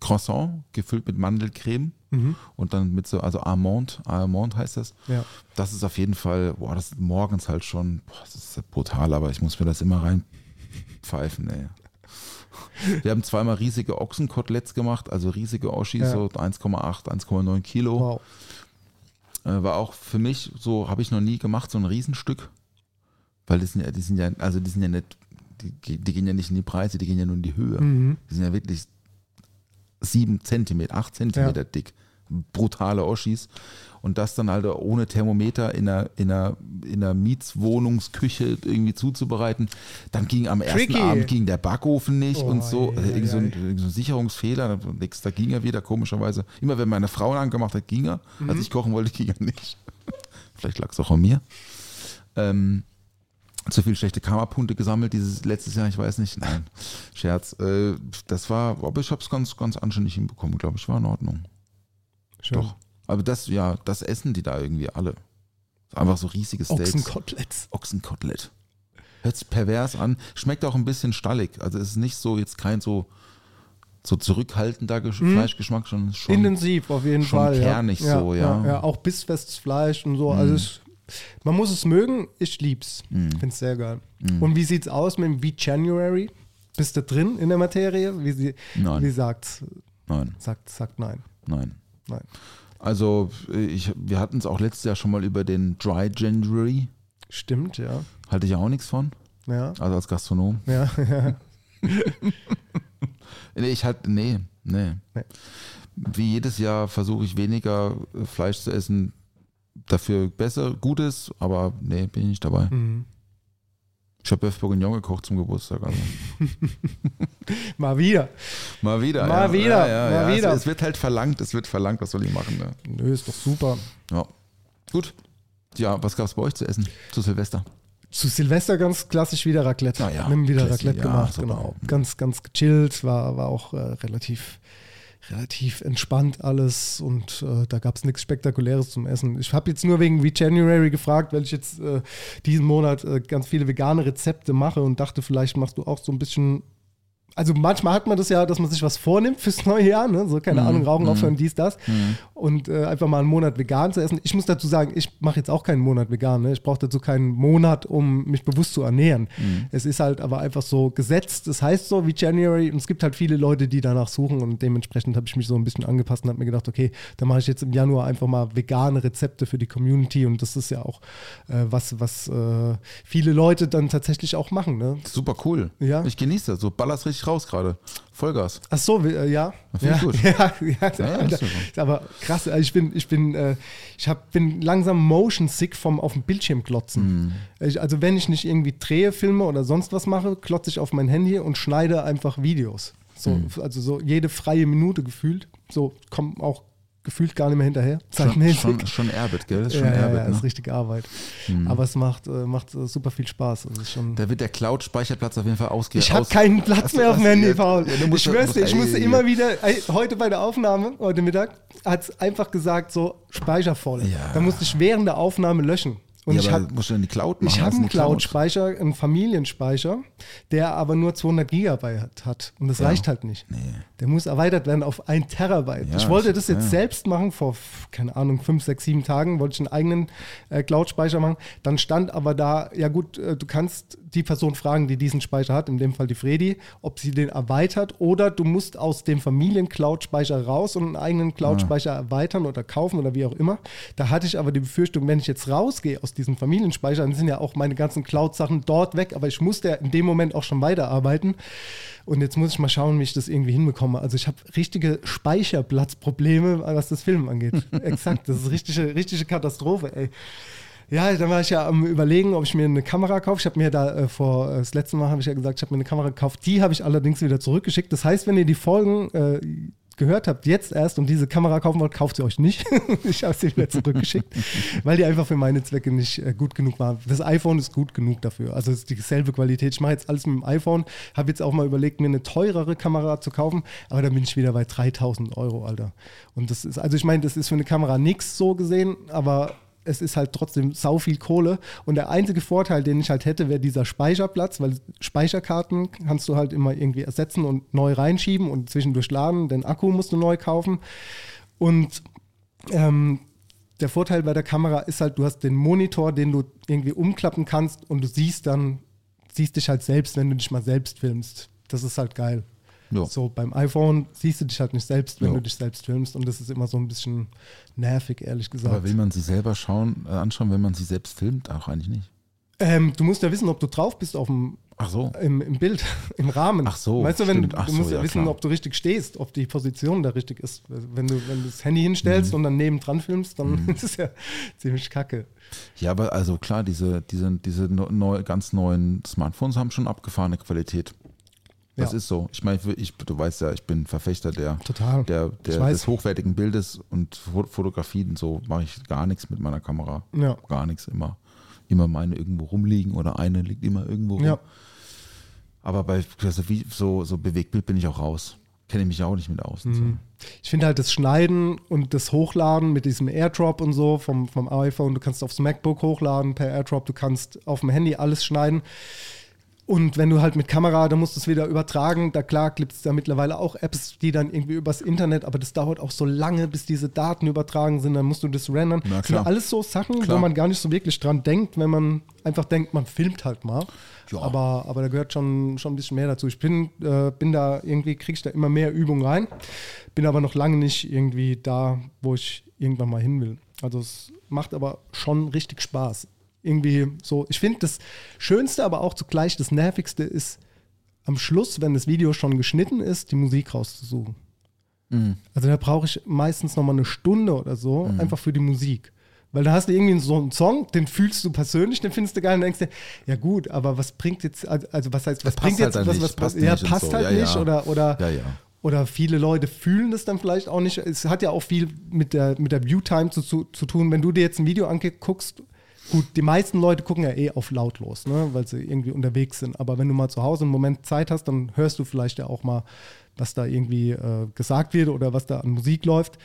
Croissant gefüllt mit Mandelcreme Mhm. und dann mit so, also Almond, Almond heißt das. Ja. Das ist auf jeden Fall, boah, das ist morgens halt schon, boah, das ist brutal, aber ich muss mir das immer reinpfeifen, ey. Wir haben zweimal riesige Ochsenkoteletts gemacht, also riesige Oschis, Ja. so 1,8, 1,9 Kilo. Wow. Äh, war auch für mich, so habe ich noch nie gemacht, so ein Riesenstück. Weil die sind ja, die sind ja, also die sind ja nicht, die, die gehen ja nicht in die Breite, die gehen ja nur in die Höhe. Mhm. Die sind ja wirklich sieben Zentimeter, acht Zentimeter dick. Brutale Oschis. Und das dann halt ohne Thermometer in einer, in einer, in einer Mietswohnungsküche irgendwie zuzubereiten. Dann ging am ersten Tricky. Abend ging der Backofen nicht Oh, und so. ei, irgend so, ein, ei. irgend so ein Sicherungsfehler. Da ging er wieder, komischerweise. Immer wenn meine Frau angemacht hat, ging er. Mhm. Als ich kochen wollte, ging er nicht. Vielleicht lag es auch an mir. Ähm, zu viel schlechte Karma-Punkte gesammelt dieses letztes Jahr, ich weiß nicht. Nein, Scherz. Äh, das war, aber ich habe es ganz, ganz anständig hinbekommen, glaube ich, war in Ordnung. Schön. Doch. Aber das, ja, das essen die da irgendwie alle. Einfach so riesige Steaks. Ochsenkoteletts. Ochsenkotelett. Hört sich pervers an. Schmeckt auch ein bisschen stallig. Also es ist nicht so, jetzt kein so, so zurückhaltender Gesch Fleischgeschmack, schon, schon Intensiv auf jeden schon Fall. kernig ja. so, ja. ja. Auch bissfestes Fleisch und so. Also es, man muss es mögen. Ich lieb's. Finde es sehr geil. Und wie sieht's aus mit dem V-January? Bist du drin in der Materie? Wie, sie, Nein. wie sagt, nein, sagt, sagt nein. nein. Nein. Also ich, wir hatten es auch letztes Jahr schon mal über den Dry January. Stimmt, ja. Halte ich auch nichts von. Ja. Also als Gastronom. Ja, ja. Nee, ich halt, nee, nee. Nee. Wie jedes Jahr versuche ich weniger äh, Fleisch zu essen. Dafür besser, Gutes, aber nee, bin ich nicht dabei. Mhm. Ich habe Bœuf Bourguignon gekocht zum Geburtstag. Also. Mal wieder. Mal wieder. Mal ja. wieder, Ja, ja, mal wieder. Es, es wird halt verlangt, es wird verlangt, was soll ich machen? Ne? Nö, ist doch super. Ja. Gut. Ja, was gab es bei euch zu essen zu Silvester? Zu Silvester ganz klassisch wieder Raclette. Ah ja, Wir haben wieder Raclette gemacht, super. genau. Ganz, ganz gechillt, war, war auch äh, relativ, relativ entspannt alles und äh, da gab es nichts Spektakuläres zum Essen. Ich habe jetzt nur wegen January gefragt, weil ich jetzt äh, diesen Monat äh, ganz viele vegane Rezepte mache und dachte, vielleicht machst du auch so ein bisschen. Also manchmal hat man das ja, dass man sich was vornimmt fürs neue Jahr, ne? so keine Ahnung, Rauchen aufhören, dies, das und äh, einfach mal einen Monat vegan zu essen. Ich muss dazu sagen, ich mache jetzt auch keinen Monat vegan. Ne? Ich brauche dazu keinen Monat, um mich bewusst zu ernähren. Es ist halt aber einfach so gesetzt. Das heißt so wie January und es gibt halt viele Leute, die danach suchen und dementsprechend habe ich mich so ein bisschen angepasst und habe mir gedacht, okay, dann mache ich jetzt im Januar einfach mal vegane Rezepte für die Community und das ist ja auch äh, was, was äh, viele Leute dann tatsächlich auch machen. Ne? Super cool. Ja. Ich genieße das. So ballerst richtig raus gerade. Vollgas. Ach so, äh, ja. Ja, gut. ja, ja, Ja, aber krass, also ich bin, ich bin, äh, ich hab, bin langsam motion sick vom auf dem Bildschirm klotzen. Mhm. Also wenn ich nicht irgendwie drehe, filme oder sonst was mache, klotze ich auf mein Handy und schneide einfach Videos. So, Mhm. Also so jede freie Minute gefühlt. So kommt auch gefühlt gar nicht mehr hinterher. Schon, Zeitmäßig. schon, schon Erbit, gell? Das ist ja, schon ja, Erbit, ja, ne? Mhm. ist richtig Arbeit. Aber es macht, äh, macht äh, super viel Spaß. Also schon Da wird der Cloud-Speicherplatz auf jeden Fall ausge ich habe keinen Platz Hast mehr auf dem Handy, ja, Paul. ja, ich schwör's dir, ich musst- musste immer wieder, ey, heute bei der Aufnahme, heute Mittag, hat es einfach gesagt, so Speicher voll. Ja. Da musste ich während der Aufnahme löschen. Und ja, ich habe musst du in die Cloud machen. ich habe einen eine Cloud? Cloud-Speicher, einen Familienspeicher, der aber nur 200 Gigabyte hat. Und das Ja. reicht halt nicht. Nee. Der muss erweitert werden auf ein Terabyte. Ja, ich wollte das jetzt ja. selbst machen, vor, keine Ahnung, fünf, sechs, sieben Tagen wollte ich einen eigenen äh, Cloud-Speicher machen. Dann stand aber da, ja gut, äh, du kannst die Person fragen, die diesen Speicher hat, in dem Fall die Fredi, ob sie den erweitert oder du musst aus dem Familien-Cloud-Speicher raus und einen eigenen Cloud-Speicher erweitern oder kaufen oder wie auch immer. Da hatte ich aber die Befürchtung, wenn ich jetzt rausgehe aus diesem Familienspeicher, dann sind ja auch meine ganzen Cloud-Sachen dort weg, aber ich musste ja in dem Moment auch schon weiterarbeiten. Und jetzt muss ich mal schauen, wie ich das irgendwie hinbekomme. Also ich habe richtige Speicherplatzprobleme, was das Film angeht. Exakt, das ist richtige, richtige Katastrophe, ey. Ja, dann war ich ja am überlegen, ob ich mir eine Kamera kaufe. Ich habe mir da äh, vor, äh, das letzte Mal habe ich ja gesagt, ich habe mir eine Kamera gekauft. Die habe ich allerdings wieder zurückgeschickt. Das heißt, wenn ihr die Folgen äh, gehört habt, jetzt erst und diese Kamera kaufen wollt, kauft sie euch nicht. ich habe sie wieder zurückgeschickt, weil die einfach für meine Zwecke nicht äh, gut genug war. Das iPhone ist gut genug dafür. Also es ist dieselbe Qualität. Ich mache jetzt alles mit dem iPhone. Habe jetzt auch mal überlegt, mir eine teurere Kamera zu kaufen, aber dann bin ich wieder bei 3000 Euro, Alter. Und das ist, also ich meine, das ist für eine Kamera nichts so gesehen, aber es ist halt trotzdem sau viel Kohle. Und der einzige Vorteil, den ich halt hätte, wäre dieser Speicherplatz, weil Speicherkarten kannst du halt immer irgendwie ersetzen und neu reinschieben und zwischendurch laden. Den Akku musst du neu kaufen. Und ähm, der Vorteil bei der Kamera ist halt, du hast den Monitor, den du irgendwie umklappen kannst und du siehst dann, siehst dich halt selbst, wenn du dich mal selbst filmst. Das ist halt geil. Ja. So beim iPhone siehst du dich halt nicht selbst, wenn Ja. du dich selbst filmst und das ist immer so ein bisschen nervig, ehrlich gesagt. Aber will man sie selber schauen, äh, anschauen, wenn man sie selbst filmt? Auch eigentlich nicht. Ähm, du musst ja wissen, ob du drauf bist auf dem, Ach so. im, im Bild, im Rahmen. Ach so, Weißt du, wenn, stimmt. Du so, musst ja, ja, wissen, klar. ob du richtig stehst, ob die Position da richtig ist. Wenn du, wenn du das Handy hinstellst und dann nebendran filmst, dann Mhm. ist es ja ziemlich kacke. Ja, aber also klar, diese, diese, diese neu, ganz neuen Smartphones haben schon abgefahrene Qualität. Das Ja. ist so. Ich meine, ich, du weißt ja, ich bin Verfechter der, Total. der, der, des hochwertigen Bildes und Fo- Fotografie und so mache ich gar nichts mit meiner Kamera. Ja. Gar nichts immer. Immer meine irgendwo rumliegen oder eine liegt immer irgendwo rum. Ja. Aber bei also wie, so, so Bewegtbild bin ich auch raus. Kenne ich mich auch nicht mit aus. Mhm. Ich finde halt das Schneiden und das Hochladen mit diesem AirDrop und so vom, vom iPhone, du kannst aufs MacBook hochladen per AirDrop, du kannst auf dem Handy alles schneiden. Und wenn du halt mit Kamera, dann musst du es wieder übertragen. Da klar gibt es da mittlerweile auch Apps, die dann irgendwie übers Internet, aber das dauert auch so lange, bis diese Daten übertragen sind. Dann musst du das rendern. Na, das sind alles so Sachen, Klar. wo man gar nicht so wirklich dran denkt, wenn man einfach denkt, man filmt halt mal. Ja. Aber, aber da gehört schon, schon ein bisschen mehr dazu. Ich bin, äh, bin da irgendwie, kriege ich da immer mehr Übung rein, bin aber noch lange nicht irgendwie da, wo ich irgendwann mal hin will. Also es macht aber schon richtig Spaß. Irgendwie so, ich finde das Schönste, aber auch zugleich das Nervigste ist, am Schluss, wenn das Video schon geschnitten ist, die Musik rauszusuchen. Mhm. Also da brauche ich meistens nochmal eine Stunde oder so, einfach für die Musik. Weil da hast du irgendwie so einen Song, den fühlst du persönlich, den findest du geil und denkst dir, ja gut, aber was bringt jetzt, also also was heißt, was Das bringt passt jetzt, halt was, was passt ja, nicht passt so. halt Ja, nicht ja. oder, oder, Ja, ja. oder viele Leute fühlen das dann vielleicht auch nicht. Es hat ja auch viel mit der, mit der Viewtime zu, zu, zu tun. Wenn du dir jetzt ein Video anguckst, gut, die meisten Leute gucken ja eh auf lautlos, ne, weil sie irgendwie unterwegs sind. Aber wenn du mal zu Hause einen Moment Zeit hast, dann hörst du vielleicht ja auch mal, was da irgendwie äh, gesagt wird oder was da an Musik läuft.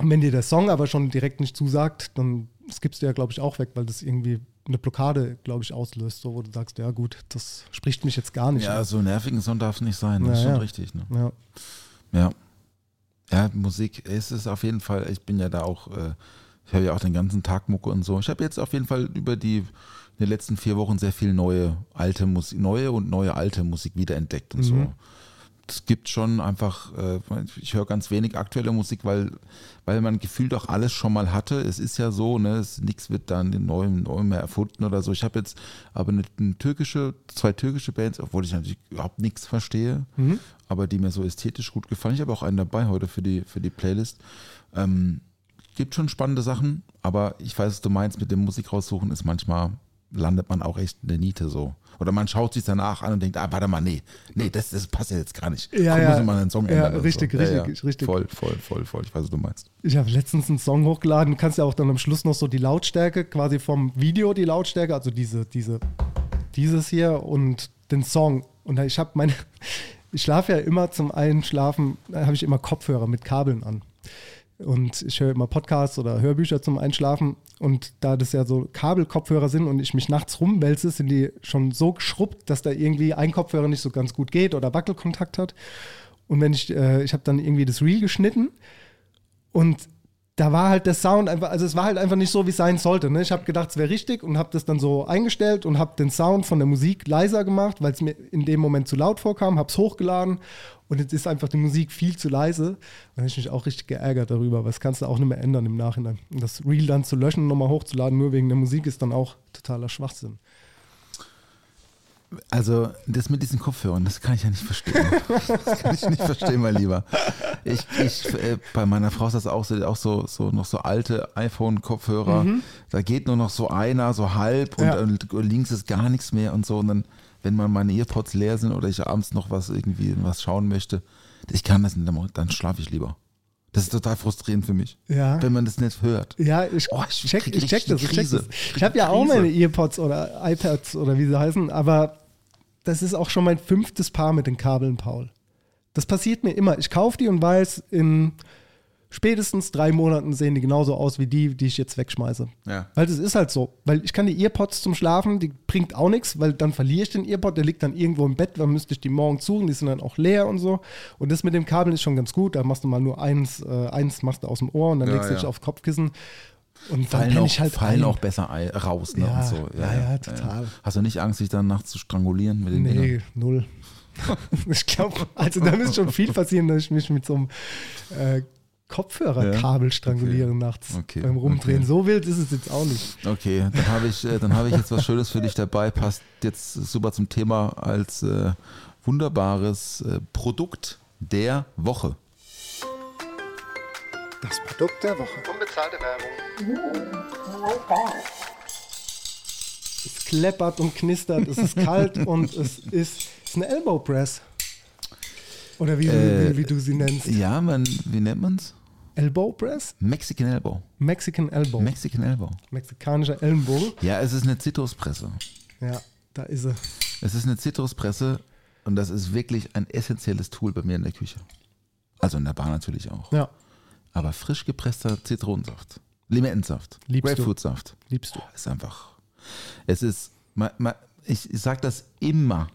Und wenn dir der Song aber schon direkt nicht zusagt, dann skippst du ja, glaube ich, auch weg, weil das irgendwie eine Blockade, glaube ich, auslöst, so wo du sagst, ja gut, das spricht mich jetzt gar nicht Ja, an. so nervigen Song darf es nicht sein. Das ist Ja, schon ja. richtig. Ne? Ja. Ja. Ja, Musik, es ist auf jeden Fall, ich bin ja da auch, äh, ich habe ja auch den ganzen Tag Mucke und so. Ich habe jetzt auf jeden Fall über die in den letzten vier Wochen sehr viel neue, alte Musik, neue und neue alte Musik wiederentdeckt und so. Es gibt schon einfach, äh, ich höre ganz wenig aktuelle Musik, weil, weil man gefühlt auch alles schon mal hatte. Es ist ja so, ne, es, nichts wird dann neu, neu mehr erfunden oder so. Ich habe jetzt aber eine, eine türkische, zwei türkische Bands, obwohl ich natürlich überhaupt nichts verstehe, aber die mir so ästhetisch gut gefallen. Ich habe auch einen dabei heute für die, für die Playlist. Ähm, gibt schon spannende Sachen, aber ich weiß, was du meinst, mit dem Musik raussuchen ist manchmal, landet man auch echt in der Niete so. Oder man schaut sich danach an und denkt, ah, warte mal, nee, nee, das, das passt ja jetzt gar nicht. Ja, Komm, ja. muss ich mal einen Song Ja, ändern. oder richtig, so. richtig, richtig. Voll, voll, voll, voll. Ich weiß, was du meinst. Ich habe letztens einen Song hochgeladen. Du kannst ja auch dann am Schluss noch so die Lautstärke, quasi vom Video die Lautstärke, also diese, diese, dieses hier und den Song. Und ich habe meine, ich schlafe ja immer zum Einschlafen, da habe ich immer Kopfhörer mit Kabeln an. Und ich höre immer Podcasts oder Hörbücher zum Einschlafen. Und da das ja so Kabelkopfhörer sind und ich mich nachts rumwälze, sind die schon so geschrubbt, dass da irgendwie ein Kopfhörer nicht so ganz gut geht oder Wackelkontakt hat. Und wenn ich, äh, ich habe dann irgendwie das Reel geschnitten und da war halt der Sound einfach, also es war halt einfach nicht so, wie es sein sollte. Ne? Ich habe gedacht, es wäre richtig und habe das dann so eingestellt und habe den Sound von der Musik leiser gemacht, weil es mir in dem Moment zu laut vorkam, habe es hochgeladen und jetzt ist einfach die Musik viel zu leise. Dann habe ich mich auch richtig geärgert darüber, weil das kannst du auch nicht mehr ändern im Nachhinein. Und das Reel dann zu löschen und nochmal hochzuladen, nur wegen der Musik, ist dann auch totaler Schwachsinn. Also, das mit diesen Kopfhörern, das kann ich ja nicht verstehen. Das kann ich nicht verstehen, mein Lieber. Ich, ich, äh, bei meiner Frau ist das auch so, auch so, so noch so alte iPhone-Kopfhörer. Da geht nur noch so einer, so halb und, Ja. und links ist gar nichts mehr und so. Und dann, wenn mal meine Earpods leer sind oder ich abends noch was irgendwie was schauen möchte, ich kann das nicht, dann schlafe ich lieber. Das ist total frustrierend für mich, Ja. wenn man das nicht hört. Ja, ich, Oh, ich check, ich check das, ich check das. Ich Ich habe ja auch meine Earpods oder iPads oder wie sie heißen, aber das ist auch schon mein fünftes Paar mit den Kabeln, Paul. Das passiert mir immer. Ich kaufe die und weiß, in spätestens drei Monaten sehen die genauso aus wie die, die ich jetzt wegschmeiße. Ja. Weil das ist halt so. Weil ich kann die Earpods zum Schlafen, die bringt auch nichts, weil dann verliere ich den Earpod, der liegt dann irgendwo im Bett, dann müsste ich die morgen suchen, die sind dann auch leer und so. Und das mit dem Kabel ist schon ganz gut. Da machst du mal nur eins, äh, eins machst du aus dem Ohr und dann Ja, legst du ja. dich aufs Kopfkissen. Und dann fallen, penne auch, halt fallen ein. auch besser raus ne? Ja, so. ja, ja, total. Hast du nicht Angst, dich dann nachts zu strangulieren mit den Nee, Dingern? null. ich glaube, also da müsste schon viel passieren, dass ich mich mit so einem äh, Kopfhörerkabel stranguliere nachts Okay, beim Rumdrehen. okay. So wild ist es jetzt auch nicht. Okay, dann habe ich, äh, dann habe ich jetzt was Schönes für dich dabei. Passt jetzt super zum Thema als äh, wunderbares äh, Produkt der Woche. Das Produkt der Woche. Unbezahlte Werbung. Es kleppert und knistert, es ist kalt und es ist, es ist eine Elbow Press. Oder wie, du- Äh, wie, wie du sie nennst. Ja, man, wie nennt man's? Elbow Press? Mexican Elbow. Mexican Elbow. Mexican Elbow. Mexikanischer Ellenbogen. Ja, es ist eine Zitruspresse. Ja, da ist sie. Es ist eine Zitruspresse und das ist wirklich ein essentielles Tool bei mir in der Küche. Also in der Bar natürlich auch. Ja, Aber frisch gepresster Zitronensaft, Limettensaft, Liebst du. Grapefruitsaft, liebst du. ist einfach. Es ist, ich, ich sage das immer,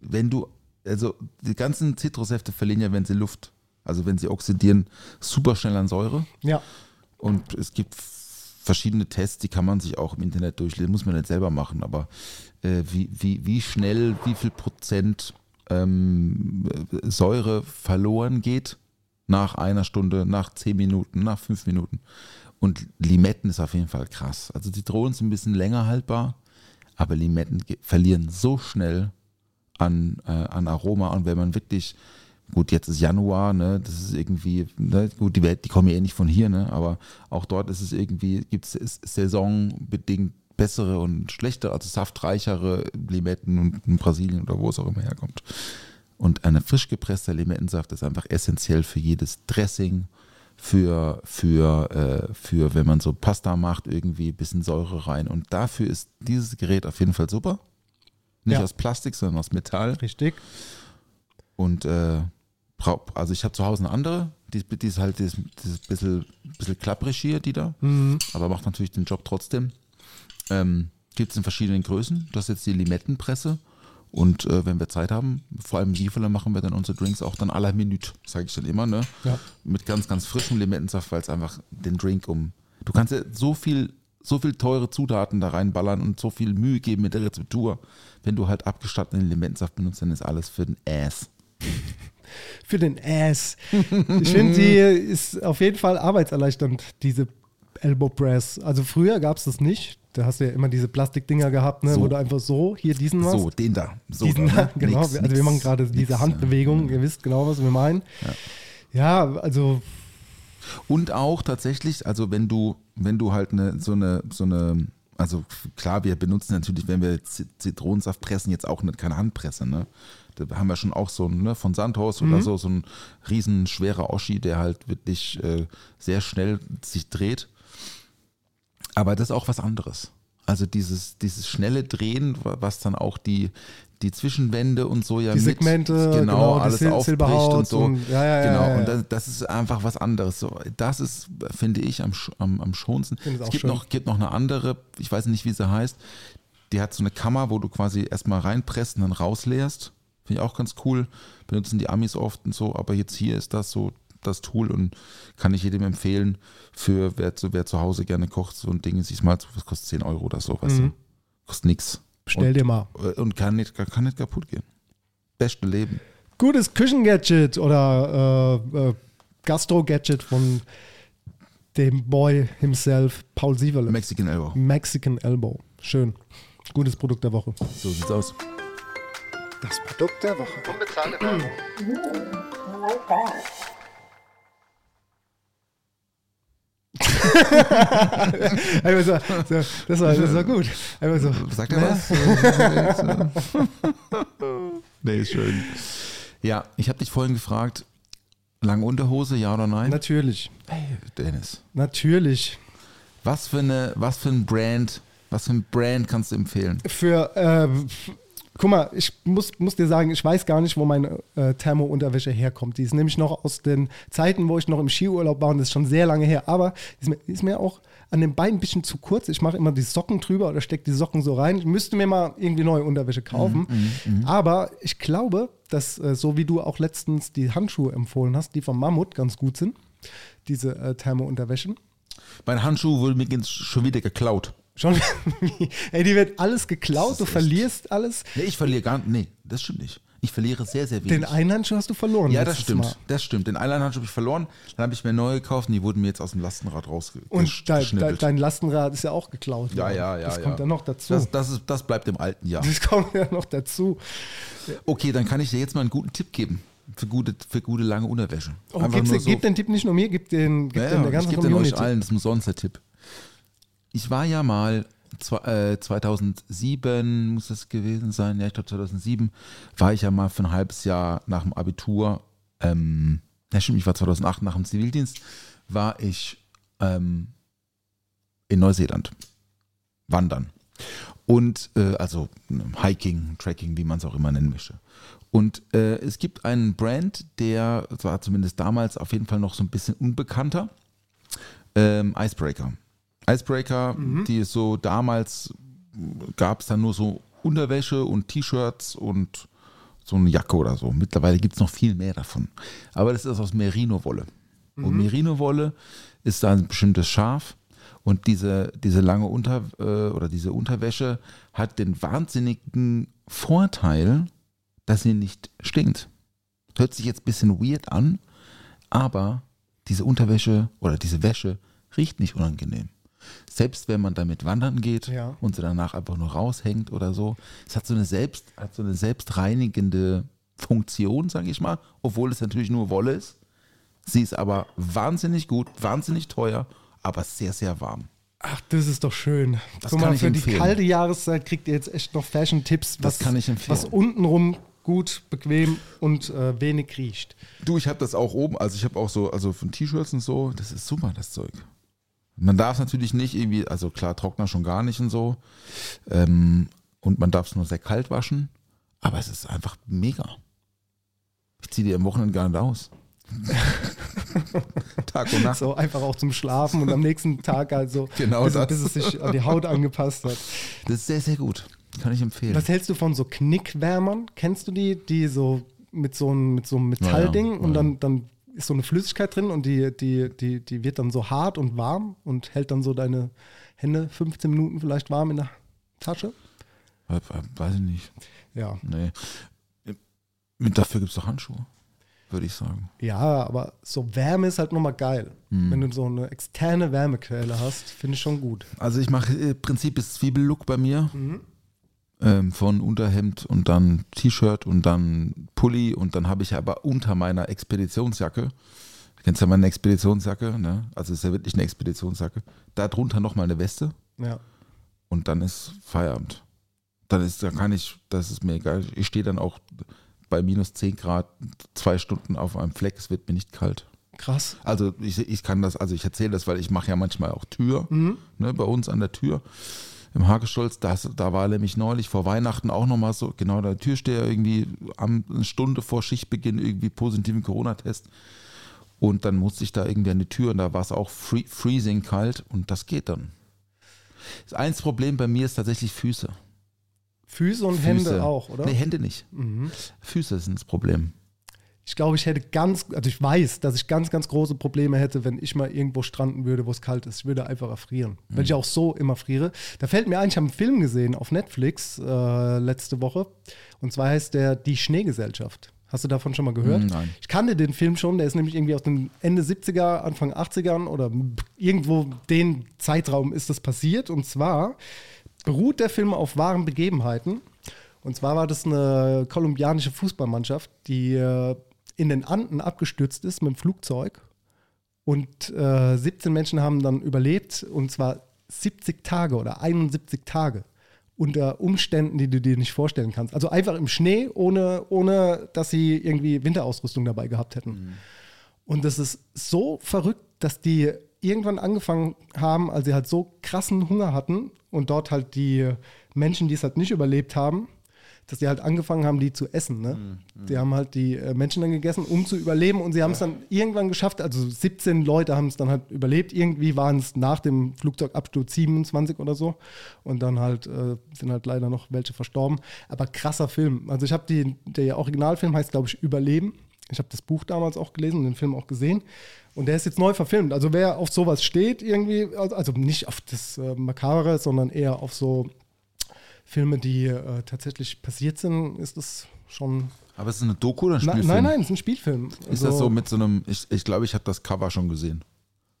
wenn du, also die ganzen Zitrussäfte verlieren ja, wenn sie Luft, also wenn sie oxidieren, super schnell an Säure. Ja, Und es gibt verschiedene Tests, die kann man sich auch im Internet durchlesen, muss man nicht selber machen, aber äh, wie, wie, wie schnell, wie viel Prozent ähm, äh, Säure verloren geht nach einer Stunde, nach zehn Minuten, nach fünf Minuten. Und Limetten ist auf jeden Fall krass. Also Zitronen sind ein bisschen länger haltbar, aber Limetten verlieren so schnell an, äh, an Aroma. Und wenn man wirklich, gut, jetzt ist Januar, ne, das ist irgendwie, ne, gut, die, Welt, die kommen ja eh nicht von hier, ne, aber auch dort ist es irgendwie, gibt es saisonbedingt bessere und schlechtere, also saftreichere Limetten und in Brasilien oder wo es auch immer herkommt. Und ein frisch gepresster Limettensaft ist einfach essentiell für jedes Dressing, für, für, äh, für wenn man so Pasta macht, irgendwie ein bisschen Säure rein. Und dafür ist dieses Gerät auf jeden Fall super. Nicht Ja. aus Plastik, sondern aus Metall. richtig. Und äh, also ich habe zu Hause eine andere, die, die ist halt dieses, dieses bisschen, bisschen klapprig hier, die da, aber macht natürlich den Job trotzdem. Ähm, Gibt es in verschiedenen Größen. Das ist jetzt die Limettenpresse. Und äh, wenn wir Zeit haben, vor allem in Giefeler, machen wir dann unsere Drinks auch dann à la Minute, sage ich dann immer, ne? Ja. Mit ganz, ganz frischem Limettensaft, weil es einfach den Drink um. Du kannst ja so viel, so viel teure Zutaten da reinballern und so viel Mühe geben mit der Rezeptur. Wenn du halt abgestatteten Limettensaft benutzt, dann ist alles für den Ass. Für den Ass. Ich finde, die ist auf jeden Fall arbeitserleichternd, diese Elbow Press. Also früher gab es das nicht. Da hast du ja immer diese Plastikdinger gehabt, ne, So. wo du einfach so, hier diesen machst. So, den da. So diesen da, da, ne? genau. Nix, also nix, wir machen gerade diese nix, ja. Handbewegung, ihr wisst genau, was wir meinen. Ja, also Und auch tatsächlich, also wenn du, wenn du halt eine, so eine, so eine, also klar, wir benutzen natürlich, wenn wir Zitronensaft pressen, jetzt auch nicht keine Handpresse, ne? Da haben wir schon auch so ein, ne, von Sandhaus oder so, so ein riesen schwerer Oschi, der halt wirklich äh, sehr schnell sich dreht. Aber das ist auch was anderes. Also dieses, dieses schnelle Drehen, wa- was dann auch die, die Zwischenwände und so ja Die mit, Segmente, genau, genau, das alles Sil- aufbricht und so. und- ja, ja, genau, ja, und das, das ist einfach was anderes. So, das ist, finde ich, am, am, am schonsten. Es gibt schön. noch, gibt noch eine andere, ich weiß nicht, wie sie heißt. Die hat so eine Kammer, wo du quasi erstmal reinpresst und dann rausleerst. Finde ich auch ganz cool. Benutzen die Amis oft und so, aber jetzt hier ist das so das Tool und kann ich jedem empfehlen, für wer zu, wer zu Hause gerne kocht, so ein Ding, sich mal, was kostet 10 Euro oder so, weißt du? Kostet nix. bestell und, dir mal. Und kann nicht, kann nicht kaputt gehen. Beste Leben. Gutes Küchengadget oder äh, äh, Gastro-Gadget von dem Boy himself, Paul Sieverle. Mexican Elbow. Mexican Elbow. Schön. Gutes Produkt der Woche. So sieht's aus. Das Produkt der Woche. Unbezahlte Werbung. Einfach so, so, das, war, das war gut. Einfach so. Sagt er was? nee, ist schön. Ja, ich habe dich vorhin gefragt, lange Unterhose, ja oder nein? Natürlich. Hey, Dennis, Natürlich. was für eine, was für ein Brand, was für ein Brand kannst du empfehlen? Für, äh, guck mal, ich muss, muss dir sagen, ich weiß gar nicht, wo meine äh, Thermo-Unterwäsche herkommt. Die ist nämlich noch aus den Zeiten, wo ich noch im Skiurlaub war und das ist schon sehr lange her. Aber ist mir, ist mir auch an den Beinen ein bisschen zu kurz. Ich mache immer die Socken drüber oder stecke die Socken so rein. Ich müsste mir mal irgendwie neue Unterwäsche kaufen. Aber ich glaube, dass äh, so wie du auch letztens die Handschuhe empfohlen hast, die vom Mammut ganz gut sind, diese äh, Thermo-Unterwäschen. Mein Handschuh wurde mir schon wieder geklaut. Schon, ey, die wird alles geklaut, du echt- verlierst alles. Nee, ich verliere gar nicht. Nee, das stimmt nicht. Ich verliere sehr, sehr wenig. Den einen Handschuh hast du verloren. ja, das stimmt. Mal. Das stimmt. Den einen Handschuh habe ich verloren, dann habe ich mir neue gekauft und die wurden mir jetzt aus dem Lastenrad Und rausgeschnippelt. dein, dein, dein Lastenrad ist ja auch geklaut. ja, ja, ja. Das ja. kommt ja noch dazu. Das, das, ist, das bleibt im alten Jahr. Das kommt ja noch dazu. Okay, dann kann ich dir jetzt mal einen guten Tipp geben. Für gute, für gute lange Unterwäsche. Oh, gib den Tipp nicht nur mir, gib den, gib Ja, den der ganzen ich gebe den euch allen, das ist umsonst der Tipp. Ich war ja mal, zwa- äh, 2007 muss das gewesen sein, ja, ich glaube 2007, war ich ja mal für ein halbes Jahr nach dem Abitur, ähm, ja stimmt, ich war 2008 nach dem Zivildienst, war ich ähm, in Neuseeland wandern. Und äh, also Hiking, Trekking, wie man es auch immer nennen möchte. Und äh, es gibt einen Brand, der war zumindest damals auf jeden Fall noch so ein bisschen unbekannter. Ähm, Icebreaker. Icebreaker, die ist so damals gab es dann nur so Unterwäsche und T-Shirts und so eine Jacke oder so. Mittlerweile gibt es noch viel mehr davon. Aber das ist aus Merino-Wolle. Und Merino-Wolle ist da ein bestimmtes Schaf. Und diese, diese lange Unter, äh, oder diese Unterwäsche hat den wahnsinnigen Vorteil, dass sie nicht stinkt. Hört sich jetzt ein bisschen weird an, aber diese Unterwäsche oder diese Wäsche riecht nicht unangenehm. Selbst wenn man damit wandern geht Ja. und sie danach einfach nur raushängt oder so. Es hat so eine selbst, hat so eine selbstreinigende Funktion, sage ich mal, obwohl es natürlich nur Wolle ist. Sie ist aber wahnsinnig gut, wahnsinnig teuer, aber sehr, sehr warm. Ach, das ist doch schön. Das Guck kann mal, ich für die empfehlen. kalte Jahreszeit kriegt ihr jetzt echt noch Fashion-Tipps, Das was, kann ich empfehlen. was untenrum gut, bequem und äh, wenig riecht. Du, ich habe das auch oben, also ich habe auch so, also von T-Shirts und so, das ist super, das Zeug. Man darf es natürlich nicht irgendwie, also klar, Trockner schon gar nicht und so. Ähm, und man darf es nur sehr kalt waschen, aber es ist einfach mega. Ich ziehe die am Wochenende gar nicht aus. Tag und Nacht. So einfach auch zum Schlafen und am nächsten Tag halt so, Genau bis, das. bis es sich an die Haut angepasst hat. Das ist sehr, sehr gut. Kann ich empfehlen. Was hältst du von so Knickwärmern? Kennst du die, die so mit so einem, mit so einem Metallding Ja, ja, und dann, dann ist so eine Flüssigkeit drin und die, die, die, die wird dann so hart und warm und hält dann so deine Hände 15 Minuten vielleicht warm in der Tasche? We- we- Weiß ich nicht. Ja. Nee. Mit- Dafür gibt es doch Handschuhe, würde ich sagen. Ja, aber so Wärme ist halt nochmal geil. Hm. Wenn du so eine externe Wärmequelle hast, finde ich schon gut. Also ich mache im Prinzip ist Zwiebellook bei mir. Ähm, von Unterhemd und dann T-Shirt und dann Pulli und dann habe ich aber unter meiner Expeditionsjacke, du kennst ja meine Expeditionsjacke, ne? also es ist ja wirklich eine Expeditionsjacke, da drunter nochmal eine Weste Ja. und dann ist Feierabend. Dann ist, dann kann ich, das ist mir egal, ich stehe dann auch bei minus 10 Grad zwei Stunden auf einem Fleck, es wird mir nicht kalt. Krass. Also ich, ich kann das, also ich erzähle das, weil ich mache ja manchmal auch Tür, ne, bei uns an der Tür im Hagestolz, das, da war nämlich neulich vor Weihnachten auch nochmal so, genau der Türsteher irgendwie am, eine Stunde vor Schichtbeginn irgendwie positiven Corona-Test und dann musste ich da irgendwie an die Tür und da war es auch free, freezing kalt und das geht dann. Das einzige Problem bei mir ist tatsächlich Füße. Füße und Füße. Hände auch, oder? Nee, Hände nicht. Füße sind das Problem. Ich glaube, ich hätte ganz, also ich weiß, dass ich ganz, ganz große Probleme hätte, wenn ich mal irgendwo stranden würde, wo es kalt ist. Ich würde einfach erfrieren. Wenn ich auch so immer friere. Da fällt mir ein, ich habe einen Film gesehen auf Netflix äh, letzte Woche. Und zwar heißt der Die Schneegesellschaft. Hast du davon schon mal gehört? Mm, nein. Ich kannte den Film schon, der ist nämlich irgendwie aus den Ende 70er, Anfang 80ern oder irgendwo den Zeitraum ist das passiert. Und zwar beruht der Film auf wahren Begebenheiten. Und zwar war das eine kolumbianische Fußballmannschaft, die äh, in den Anden abgestürzt ist mit dem Flugzeug. Und äh, 17 Menschen haben dann überlebt und zwar 70 Tage oder 71 Tage unter Umständen, die du dir nicht vorstellen kannst. Also einfach im Schnee, ohne, ohne dass sie irgendwie Winterausrüstung dabei gehabt hätten. Und das ist so verrückt, dass die irgendwann angefangen haben, als sie halt so krassen Hunger hatten und dort halt die Menschen, die es halt nicht überlebt haben, dass die halt angefangen haben, die zu essen. Ne? Die haben halt die äh, Menschen dann gegessen, um zu überleben und sie haben es dann irgendwann geschafft, also 17 Leute haben es dann halt überlebt. Irgendwie waren es nach dem Flugzeugabsturz 27 oder so und dann halt äh, sind halt leider noch welche verstorben. Aber krasser Film. Also ich habe die, der Originalfilm heißt, glaube ich, Überleben. Ich habe das Buch damals auch gelesen und den Film auch gesehen. Und der ist jetzt neu verfilmt. Also wer auf sowas steht, irgendwie, also also nicht auf das äh, Makabere, sondern eher auf so Filme, die äh, tatsächlich passiert sind, ist das schon. Aber es ist eine Doku oder ein Na, Spielfilm? nein, nein, es ist ein Spielfilm. Ist Also, das so mit so einem, ich, ich glaube, ich habe das Cover schon gesehen.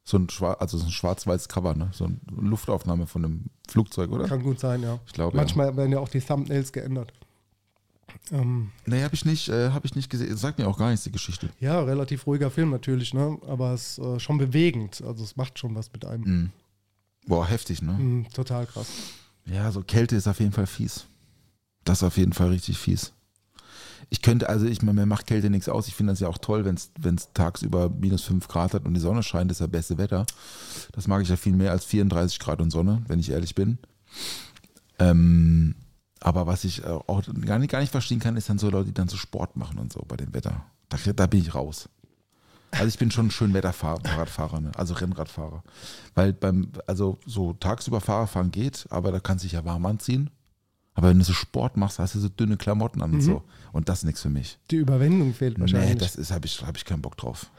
So ein, schwar also so ein schwarz-weiß Cover, ne? So eine Luftaufnahme von einem Flugzeug, oder? Kann gut sein, ja. Ich glaube, Manchmal werden ja auch die Thumbnails geändert. Ähm, Nee, habe ich nicht, äh, habe ich nicht gesehen. Sagt mir auch gar nichts die Geschichte. ja, relativ ruhiger Film natürlich, ne? aber es ist äh, schon bewegend. Also es macht schon was mit einem. Mhm. Boah, heftig, ne? Mhm, total krass. Ja, so Kälte ist auf jeden Fall fies. Das ist auf jeden Fall richtig fies. Ich könnte, also ich meine, mir macht Kälte nichts aus. Ich finde das ja auch toll, wenn es tagsüber minus 5 Grad hat und die Sonne scheint, ist ja beste Wetter. Das mag ich ja viel mehr als 34 Grad und Sonne, wenn ich ehrlich bin. Ähm, aber was ich auch gar nicht, gar nicht verstehen kann, ist dann so Leute, die dann so Sport machen und so bei dem Wetter. Da, da bin ich raus. Also ich bin schon ein schön Wetterradfahrer, ne? also Rennradfahrer. Weil beim, also so tagsüber Fahrradfahren geht, aber da kannst du dich ja warm anziehen. Aber wenn du so Sport machst, hast du so dünne Klamotten an und so. Und das ist nichts für mich. Die Überwindung fehlt Nee, wahrscheinlich. das ist, habe ich, hab ich keinen Bock drauf.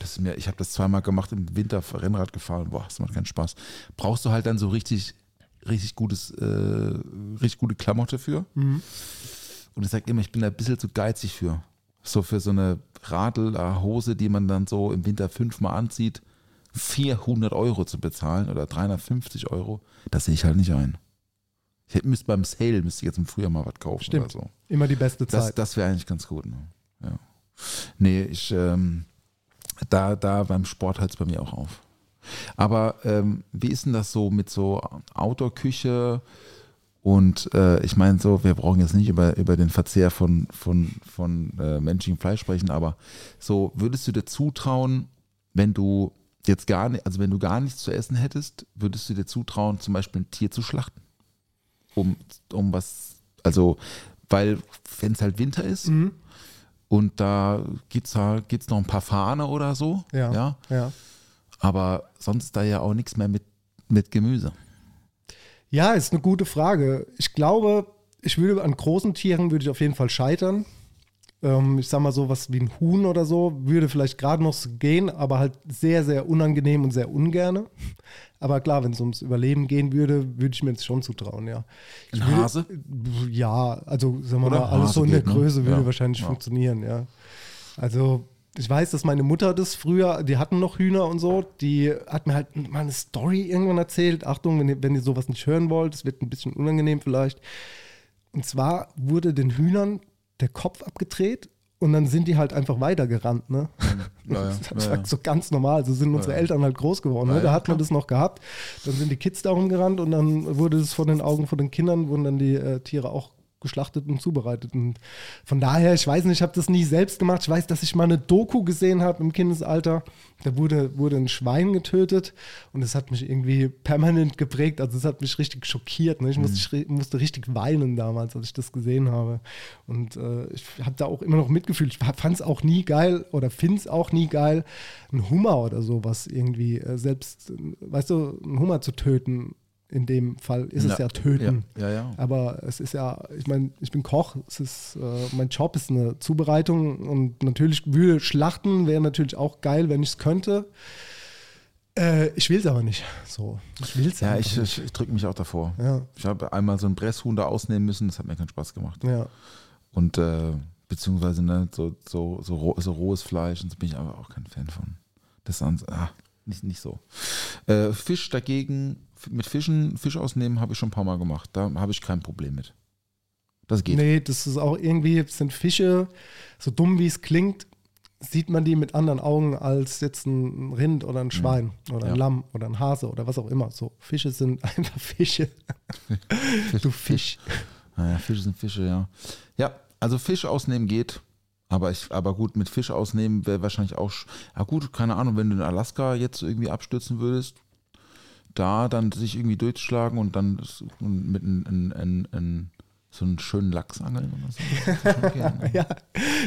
Das ist mir, ich habe das zweimal gemacht im Winter Rennrad gefahren. Boah, das macht keinen Spaß. Brauchst du halt dann so richtig, richtig gutes, äh, richtig gute Klamotte für. Mhm. Und ich sage immer, ich bin da ein bisschen zu geizig für. So für so eine Radl-Hose, die man dann so im Winter fünfmal anzieht, 400 Euro zu bezahlen oder 350 Euro, das sehe ich halt nicht ein. Ich hätte müsste beim Sale müsste ich jetzt im Frühjahr mal was kaufen Stimmt. oder so. Immer die beste Das, Zeit. das wäre eigentlich ganz gut. Ne? Ja. Nee, ich, ähm, da, da beim Sport hört es bei mir auch auf. Aber ähm, wie ist denn das so mit so Outdoor-Küche? Und äh, ich meine so, wir brauchen jetzt nicht über, über den Verzehr von, von, von äh, menschlichem Fleisch sprechen, aber so würdest du dir zutrauen, wenn du jetzt gar nicht, also wenn du gar nichts zu essen hättest, würdest du dir zutrauen, zum Beispiel ein Tier zu schlachten? Um, um was, also, weil wenn es halt Winter ist Mhm. und da gibt es halt, gibt's noch ein paar Fahne oder so, ja, ja, ja. aber sonst da ja auch nichts mehr mit, mit Gemüse. Ja, ist eine gute Frage. Ich glaube, ich würde an großen Tieren würde ich auf jeden Fall scheitern. Ähm, ich sag mal so was wie ein Huhn oder so würde vielleicht gerade noch so gehen, aber halt sehr, sehr unangenehm und sehr ungerne. Aber klar, wenn es ums Überleben gehen würde, würde ich mir das schon zutrauen, ja. Ich Ein würde- Hase? Ja, also sagen wir Oder? mal, alles Hase so in der geht, ne? Größe würde Ja. wahrscheinlich Ja. funktionieren, ja. Also ich weiß, dass meine Mutter das früher, die hatten noch Hühner und so, die hat mir halt mal eine Story irgendwann erzählt. Achtung, wenn ihr, wenn ihr sowas nicht hören wollt, es wird ein bisschen unangenehm vielleicht. Und zwar wurde den Hühnern der Kopf abgedreht und dann sind die halt einfach weitergerannt, ne? Ja, ja, Das war ja. so ganz normal. So sind unsere. Eltern halt groß geworden. Ne? Da hat man das noch gehabt. Dann sind die Kids darum gerannt und dann wurde es vor den Augen von den Kindern, wurden dann die äh, Tiere auch geschlachtet und zubereitet. Und von daher, ich weiß nicht, ich habe das nie selbst gemacht. Ich weiß, dass ich mal eine Doku gesehen habe im Kindesalter. Da wurde, wurde ein Schwein getötet und das hat mich irgendwie permanent geprägt. Also es hat mich richtig schockiert. Ne? Ich musste, schri- musste richtig weinen damals, als ich das gesehen habe. Und äh, ich habe da auch immer noch mitgefühlt. Ich fand es auch nie geil oder finde es auch nie geil, einen Hummer oder sowas irgendwie äh, selbst, äh, weißt du, einen Hummer zu töten. In dem Fall ist es ja töten. Ja, ja. ja. Aber es ist ja, ich meine, ich bin Koch, es ist, äh, mein Job ist eine Zubereitung und natürlich würde Schlachten wäre natürlich auch geil, wenn ich es könnte. Äh, ich will es aber nicht. So, ich will es Ja, ich, nicht. ich, ich drücke mich auch davor. Ja, Ich habe einmal so ein Presshuhn da ausnehmen müssen, das hat mir keinen Spaß gemacht. ja. Und äh, beziehungsweise ne, so, so, so, so rohes Fleisch, und so bin ich aber auch kein Fan von. Das ans- ah, nicht, nicht so. Äh, Fisch dagegen, mit Fischen, Fisch ausnehmen habe ich schon ein paar Mal gemacht. Da habe ich kein Problem mit. Das geht. Nee, das ist auch irgendwie, sind Fische, so dumm wie es klingt, sieht man die mit anderen Augen als jetzt ein Rind oder ein Schwein oder ein Ja. Lamm oder ein Hase oder was auch immer. So, Fische sind einfach Fische. du Fisch. Naja, Fische sind Fische, ja. Ja, also Fisch ausnehmen geht. Aber, ich, aber gut, mit Fisch ausnehmen wäre wahrscheinlich auch. Ja, gut, keine Ahnung, wenn du in Alaska jetzt irgendwie abstürzen würdest, da dann sich irgendwie durchschlagen und dann mit ein, ein, ein, ein, so einen schönen Lachs angeln oder so. Ne? Ja,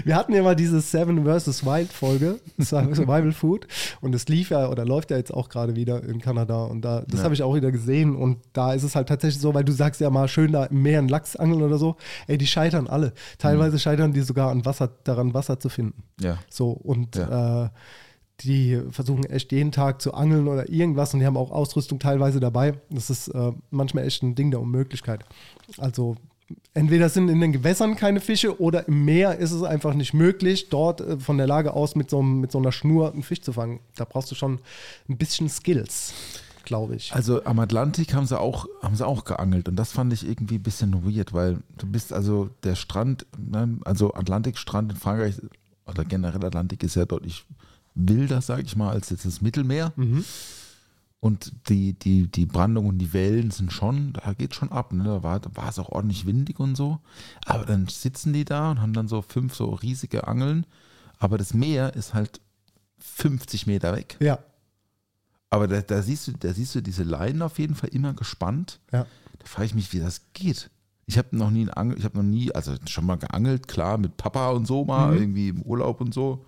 wir hatten ja mal diese Seven vs. Wild Folge, Survival Food, und es lief ja oder läuft ja jetzt auch gerade wieder in Kanada und da, das Ja. habe ich auch wieder gesehen und da ist es halt tatsächlich so, weil du sagst ja mal schön da im Meer einen Lachs angeln oder so, ey, die scheitern alle. Teilweise scheitern die sogar an Wasser, daran Wasser zu finden. Ja. So und Ja. äh, die versuchen echt jeden Tag zu angeln oder irgendwas und die haben auch Ausrüstung teilweise dabei. Das ist äh, manchmal echt ein Ding der Unmöglichkeit. Also entweder sind in den Gewässern keine Fische oder im Meer ist es einfach nicht möglich, dort äh, von der Lage aus mit so, mit so einer Schnur einen Fisch zu fangen. Da brauchst du schon ein bisschen Skills, glaube ich. Also am Atlantik haben sie auch, haben sie auch geangelt und das fand ich irgendwie ein bisschen weird, weil du bist also der Strand, ne, also Atlantikstrand in Frankreich oder generell Atlantik ist ja deutlich wilder, sage ich mal, als jetzt das Mittelmeer. Und die, die, die Brandung und die Wellen sind schon, da geht schon ab. Ne? Da, war, da war es auch ordentlich windig und so. Aber dann sitzen die da und haben dann so fünf so riesige Angeln. Aber das Meer ist halt 50 Meter weg. ja, Aber da, da, siehst du, da siehst du diese Leinen auf jeden Fall immer gespannt. ja. Da frage ich mich, wie das geht. Ich habe noch nie einen Angel, ich habe noch nie, also schon mal geangelt, klar, mit Papa und so mal, irgendwie im Urlaub und so.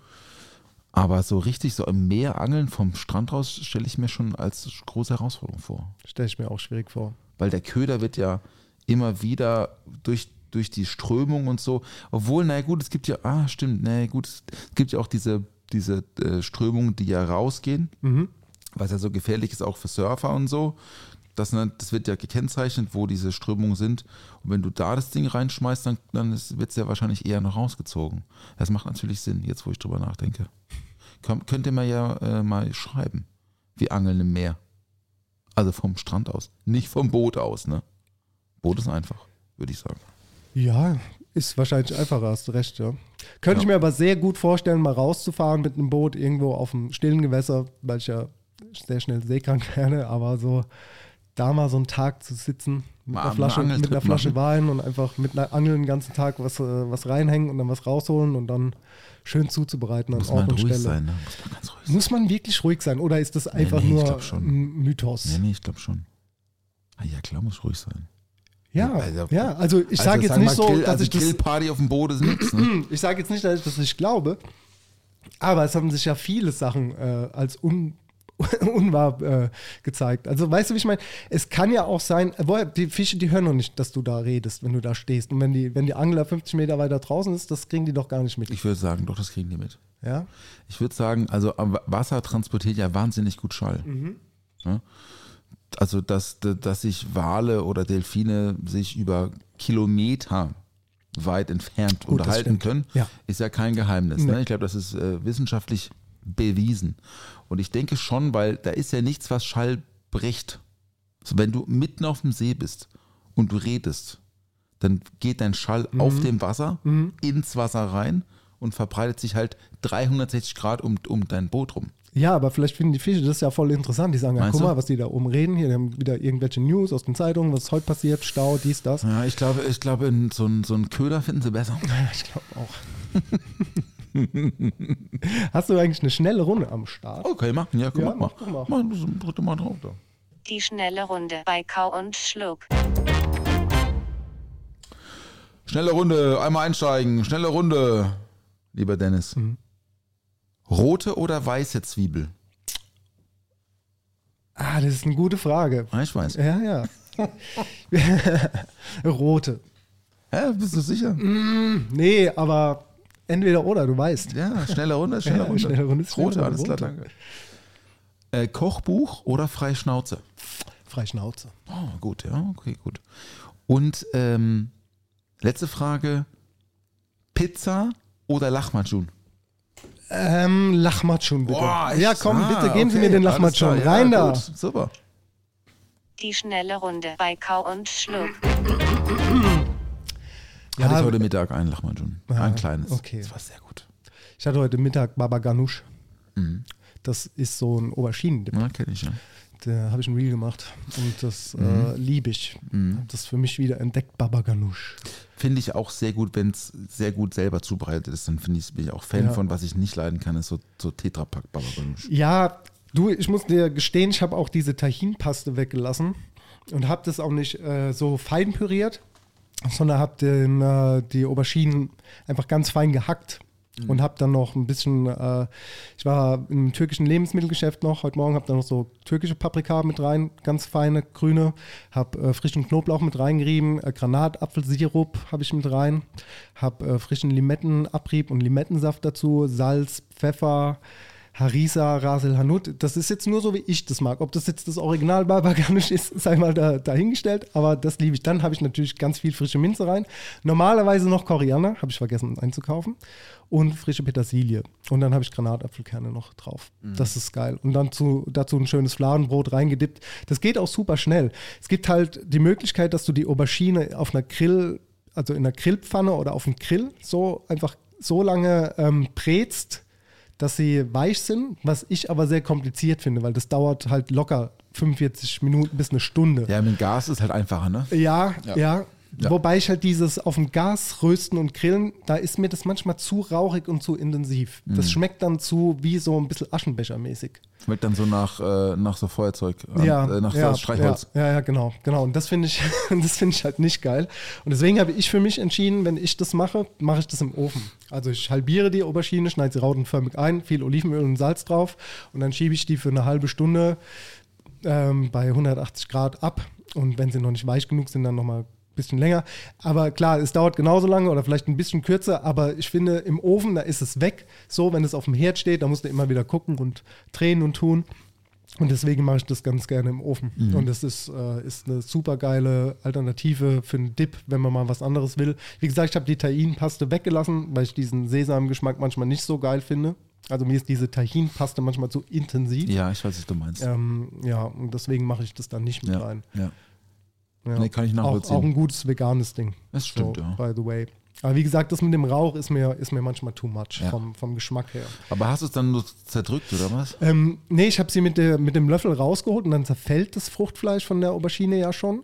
Aber so richtig so im Meer angeln vom Strand raus stelle ich mir schon als große Herausforderung vor. Stelle ich mir auch schwierig vor. Weil der Köder wird ja immer wieder durch, durch die Strömung und so, obwohl, naja gut, es gibt ja, ah stimmt, naja gut, es gibt ja auch diese, diese äh, Strömungen, die ja rausgehen, was ja so gefährlich ist auch für Surfer und so. Das, ne, das wird ja gekennzeichnet, wo diese Strömungen sind. Und wenn du da das Ding reinschmeißt, dann, dann wird es ja wahrscheinlich eher noch rausgezogen. Das macht natürlich Sinn, jetzt wo ich drüber nachdenke. Könnt, könnt ihr mir ja äh, mal schreiben. Wir angeln im Meer. Also vom Strand aus. Nicht vom Boot aus, ne? Boot ist einfach, würde ich sagen. Ja, ist wahrscheinlich einfacher, hast du recht, ja. Könnte ich Ja. mir aber sehr gut vorstellen, mal rauszufahren mit einem Boot irgendwo auf dem stillen Gewässer, weil ich ja sehr schnell seekrank werde, aber so da mal so einen Tag zu sitzen mit Mal einer Flasche, mit einer Flasche. Wein und einfach mit einer Angeln den ganzen Tag was, äh, was reinhängen und dann was rausholen und dann schön zuzubereiten an Muss Ort man und ruhig Stelle. sein, ne? Muss man ganz ruhig sein. Muss man wirklich ruhig sein oder ist das einfach nee, ich nur ein Mythos? Nee, nee, ich glaube schon. Ah, ja, klar, muss ruhig sein. Ja, Also- ja, also ich Also, sage jetzt sag nicht so, Grill, dass also ich das Grillparty auf dem Boot ist nichts, ne? Ich sage jetzt nicht, dass ich das nicht glaube, aber es haben sich ja viele Sachen äh, als un unwahr äh, gezeigt. Also weißt du, wie ich meine? Es kann ja auch sein, äh, woher- die Fische, die hören noch nicht, dass du da redest, wenn du da stehst. Und wenn die, wenn die Angler 50 Meter weiter draußen ist, das kriegen die doch gar nicht mit. Ich würde sagen, doch, das kriegen die mit. Ja? Ich würde sagen, also am Wasser transportiert ja wahnsinnig gut Schall. Ja? Also, dass, dass sich Wale oder Delfine sich über Kilometer weit entfernt Gut, unterhalten können, Ja. ist ja kein Geheimnis. Nee. Ne? Ich glaube, das ist äh, wissenschaftlich bewiesen. Und ich denke schon, weil da ist ja nichts, was Schall bricht. Also wenn du mitten auf dem See bist und du redest, dann geht dein Schall Mhm. auf dem Wasser ins Wasser rein und verbreitet sich halt 360 Grad um, um dein Boot rum. ja, aber vielleicht finden die Fische das ja voll interessant. Die sagen, ja, Meinst guck du? mal, was die da oben reden. Hier, die haben wieder irgendwelche News aus den Zeitungen, was heute passiert, Stau, dies, das. Ja, ich glaube, ich glaube in so einen so einen Köder finden sie besser. Ja, ich glaube auch. Hast du eigentlich eine schnelle Runde am Start? Okay, machen. Ja, komm, Ja, mach mal. mach doch mal. Mach das dritte Mal drauf da. Die schnelle Runde bei Kau und Schluck. Schnelle Runde, einmal einsteigen. Schnelle Runde, lieber Dennis. Mhm. Rote oder weiße Zwiebel? Ah, das ist eine gute Frage. Ah, ich weiß. Ja, ja. Rote. Ja, bist du sicher? Nee, aber entweder oder, du weißt. Ja, schnelle Runde, schnelle Ja, Runde. schnelle Runde ist Rote, alles klar, danke. Äh, Kochbuch oder Freischnauze? Freischnauze. Oh, gut, ja, okay, gut. Und ähm, letzte Frage: Pizza oder Lachmatschun? Ähm, Lachmatschun bitte. Boah, ja, komm, Ah, bitte geben Sie okay, mir den Lachmatschun. ja, Rein da. gut, Super. Die schnelle Runde bei Kau und Schluck. Ja, Hatte ich heute Mittag ein Lahmacun. Ah, ein kleines. okay. Das war sehr gut. Ich hatte heute Mittag Baba Ganoush. Mhm. Das ist so ein Auberginen-Dip. Ja, kenne ich ja. Da habe ich ein Reel gemacht und das Mhm. äh, liebe ich. Hab Das für mich wieder entdeckt, Baba Ganoush. Finde ich auch sehr gut, wenn es sehr gut selber zubereitet ist. Dann finde ich, bin ich auch Fan Ja. von. Was ich nicht leiden kann, ist so, so Tetrapack Baba Ganoush. Ja, du, ich muss dir gestehen, ich habe auch diese Tahin-Paste weggelassen und habe das auch nicht äh, so fein püriert, sondern habe den, äh, die Auberginen einfach ganz fein gehackt und habe dann noch ein bisschen, äh, ich war im türkischen Lebensmittelgeschäft noch. Heute Morgen, habe dann noch so türkische Paprika mit rein, ganz feine grüne, habe äh, frischen Knoblauch mit reingerieben, äh, Granatapfelsirup habe ich mit rein, habe äh, frischen Limettenabrieb und Limettensaft dazu, Salz, Pfeffer, Harissa, Rasel Hanut. Das ist jetzt nur so, wie ich das mag. Ob das jetzt das Original Barbaganisch ist, sei mal da, dahingestellt. Aber das liebe ich. Dann habe ich natürlich ganz viel frische Minze rein. Normalerweise noch Koriander, habe ich vergessen einzukaufen. Und frische Petersilie. Und dann habe ich Granatapfelkerne noch drauf. Das ist geil. Und dann zu, dazu ein schönes Fladenbrot reingedippt. Das geht auch super schnell. Es gibt halt die Möglichkeit, dass du die Aubergine auf einer Grill, also in einer Grillpfanne oder auf dem Grill so einfach so lange ähm, brätst, dass sie weich sind, was ich aber sehr kompliziert finde, weil das dauert halt locker 45 Minuten bis eine Stunde. Ja, mit Gas ist halt einfacher, ne? Ja, ja. Ja. Wobei ich halt dieses auf dem Gas rösten und grillen, da ist mir das manchmal zu rauchig und zu intensiv. Mhm. Das schmeckt dann zu wie so ein bisschen Aschenbechermäßig. Schmeckt dann so nach, äh, nach so Feuerzeug, Ja, äh, nach ja, so Streichholz. Ja, ja, genau, genau. Und das finde ich, das finde ich halt nicht geil. Und deswegen habe ich für mich entschieden, wenn ich das mache, mache ich das im Ofen. Also ich halbiere die Aubergine, schneide sie rautenförmig ein, viel Olivenöl und Salz drauf und dann schiebe ich die für eine halbe Stunde ähm, bei 180 Grad ab. Und wenn sie noch nicht weich genug sind, dann nochmal bisschen länger. Aber klar, es dauert genauso lange oder vielleicht ein bisschen kürzer, aber ich finde, im Ofen, da ist es weg. So, wenn es auf dem Herd steht, da musst du immer wieder gucken und drehen und tun. Und deswegen mache ich das ganz gerne im Ofen. Und das ist, äh, ist eine super geile Alternative für einen Dip, wenn man mal was anderes will. Wie gesagt, ich habe die Tahin-Paste weggelassen, weil ich diesen Sesamgeschmack manchmal nicht so geil finde. Also mir ist diese Tahin-Paste manchmal zu intensiv. Ja, ich weiß, was du meinst. Ähm, ja, und deswegen mache ich das dann nicht mit ja, rein. ja. Ja. Nee, kann ich auch, nachvollziehen. auch ein gutes veganes Ding. Das stimmt, so, ja. By the way. Aber wie gesagt, das mit dem Rauch ist mir, ist mir manchmal too much Ja. vom, vom Geschmack her. Aber hast du es dann nur zerdrückt, oder was? Ähm, nee, ich habe sie mit, der, mit dem Löffel rausgeholt und dann zerfällt das Fruchtfleisch von der Aubergine ja schon.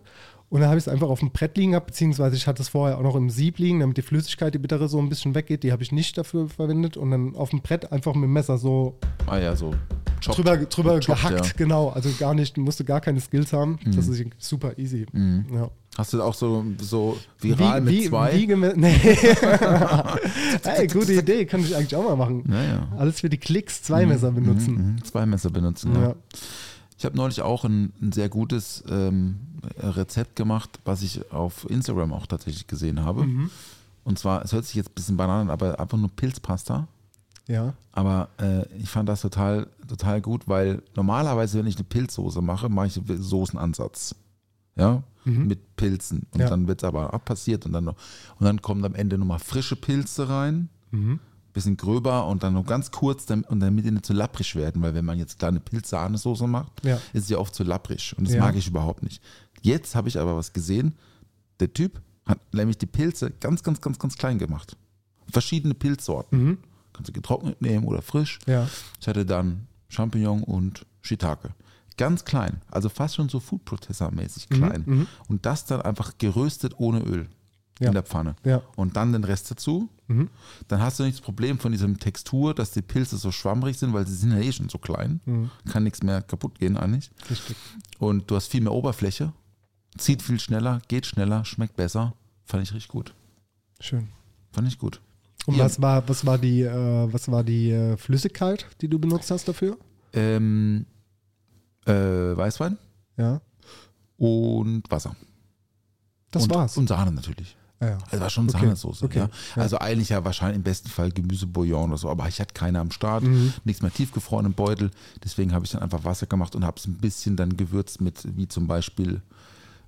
Und dann habe ich es einfach auf dem Brett liegen gehabt, beziehungsweise ich hatte es vorher auch noch im Sieb liegen, damit die Flüssigkeit, die bittere, so ein bisschen weggeht. Die habe ich nicht dafür verwendet. Und dann auf dem Brett einfach mit dem Messer so Ah ja, so chopped. drüber, drüber Chopped, gehackt, ja. genau. Also gar nicht, musste gar keine Skills haben. Das ist super easy. Ja. Hast du auch so, so viral mit wie, zwei? Wie, nee. hey, gute Idee, kann ich eigentlich auch mal machen. Ja. Alles für die Klicks, zwei Messer benutzen. Mhm, zwei Messer benutzen. Ja. Ich habe neulich auch ein, ein sehr gutes ähm, Rezept gemacht, was ich auf Instagram auch tatsächlich gesehen habe. Mhm. Und zwar, es hört sich jetzt ein bisschen banal an, aber einfach nur Pilzpasta. Ja. Aber äh, ich fand das total, total gut, weil normalerweise, wenn ich eine Pilzsoße mache, mache ich einen Soßenansatz. Ja, mit Pilzen. Und Mhm. Ja. dann wird es aber abpassiert und dann noch, und dann kommen am Ende nochmal frische Pilze rein. Mhm. Bisschen gröber und dann noch ganz kurz, damit, und damit die nicht zu lapprig werden, weil wenn man jetzt kleine Pilz-Sahnesoße macht, Ja. ist sie oft zu lapprig. Und das Ja. mag ich überhaupt nicht. Jetzt habe ich aber was gesehen. Der Typ hat nämlich die Pilze ganz, ganz, ganz, ganz klein gemacht. Verschiedene Pilzsorten. Kannst du getrocknet nehmen oder frisch. Mhm. Ja. Ich hatte dann Champignon und Shiitake. Ganz klein, also fast schon so Food Processor mäßig klein. Und das dann einfach geröstet ohne Öl Mhm, Ja. in der Pfanne. Ja. Und dann den Rest dazu. Dann hast du nicht das Problem von diesem Textur, dass die Pilze so schwammrig sind, weil sie sind ja eh schon so klein. Kann nichts mehr kaputt gehen eigentlich. Richtig. Und du hast viel mehr Oberfläche, zieht viel schneller, geht schneller, schmeckt besser. Fand ich richtig gut. Schön. Fand ich gut. Und Hier. was war, was war die, äh, was war die äh, Flüssigkeit, die du benutzt hast dafür? Ähm, äh, Weißwein Ja. und Wasser. Das und, war's. Und Sahne natürlich. Ja. Also war schon Okay, Sahnesoße. okay, Ja. Also eigentlich ja wahrscheinlich im besten Fall Gemüsebouillon oder so, aber ich hatte keine am Start, Mhm. nichts mehr tiefgefroren im Beutel. Deswegen habe ich dann einfach Wasser gemacht und habe es ein bisschen dann gewürzt mit, wie zum Beispiel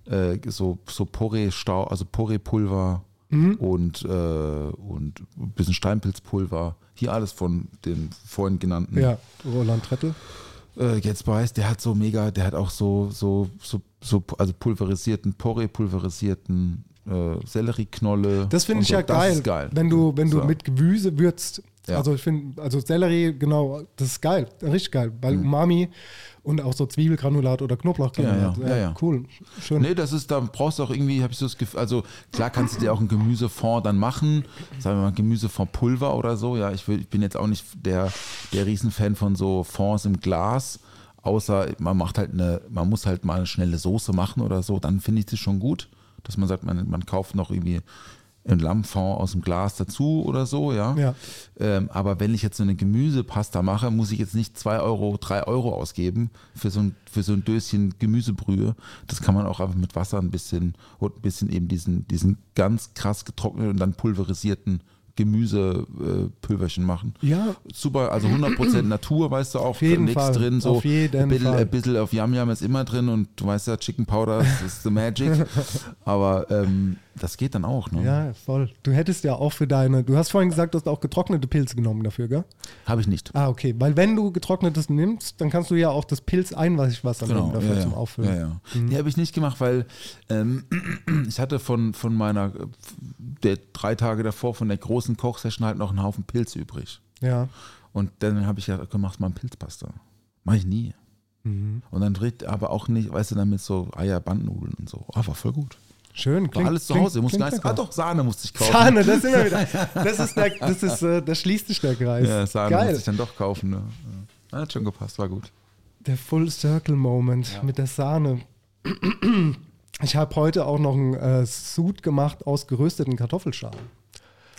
äh, so, so Porree-Stau, also Porree-Pulver Mhm. und, äh, und ein bisschen Steinpilzpulver. Hier alles von den vorhin genannten ja, Roland Trettel. äh, jetzt weiß, der hat so mega, der hat auch so, so, so, so also pulverisierten, Porree pulverisierten äh, Sellerieknolle. Das finde ich so. ja geil, geil. wenn du, wenn du So. mit Gemüse würzt. Ja. Also ich finde, also Sellerie, genau, das ist geil, richtig geil, weil Mhm. Umami und auch so Zwiebelgranulat oder Knoblauchgranulat. Ja, ja, ja, ja. Cool, schön. Nee, das ist, da brauchst du auch irgendwie, habe ich so das Gefühl, also klar kannst du dir auch einen Gemüsefond dann machen, sagen wir mal Gemüsefondpulver oder so, ja, ich, will, ich bin jetzt auch nicht der, der Riesenfan von so Fonds im Glas, außer man macht halt eine, man muss halt mal eine schnelle Soße machen oder so, dann finde ich das schon gut, dass man sagt, man, man kauft noch irgendwie einen Lammfond aus dem Glas dazu oder so, ja. Ja. Ähm, aber wenn ich jetzt so eine Gemüsepasta mache, muss ich jetzt nicht 2 Euro, 3 Euro ausgeben für so, ein, für so ein Döschen Gemüsebrühe. Das kann man auch einfach mit Wasser ein bisschen und ein bisschen eben diesen, diesen ganz krass getrockneten und dann pulverisierten Gemüsepulverchen machen. Ja. Super, also 100% Natur, weißt du auch, Auf jeden nichts Fall, drin. So auf jeden ein bisschen, Fall. Ein bisschen auf Yam Yam ist immer drin und du weißt ja, Chicken Powder ist the magic. Aber ähm, das geht dann auch, ne? Ja, voll. Du hättest ja auch für deine, du hast vorhin gesagt, du hast auch getrocknete Pilze genommen dafür, gell? Habe ich nicht. Ah, okay. Weil wenn du getrocknetes nimmst, dann kannst du ja auch das Pilz-Einweichwasser nehmen Genau, dafür ja, zum ja. Auffüllen. Ja, ja. Die habe ich nicht gemacht, weil ähm, ich hatte von, von meiner, der drei Tage davor, von der großen Kochsession halt noch einen Haufen Pilz übrig. Ja. Und dann habe ich ja gemacht, mal einen Pilzpasta. Mache ich nie. Mhm. Und dann dreht aber auch nicht, weißt du, dann mit so Eierbandnudeln und so. Ah, war voll gut. Schön. War klingt- alles zu klingt- Hause. Muss klingt gar nicht, ah doch, Sahne musste ich kaufen. Sahne, das sind wir wieder. Das ist, der, das ist, äh, da schließt sich der Kreis. Ja, Sahne Geil. musste ich dann doch kaufen. Ne? Ja. Hat schon gepasst, war gut. Der Full Circle Moment mit der Sahne. Ich habe heute auch noch einen äh, Sud gemacht aus gerösteten Kartoffelschalen.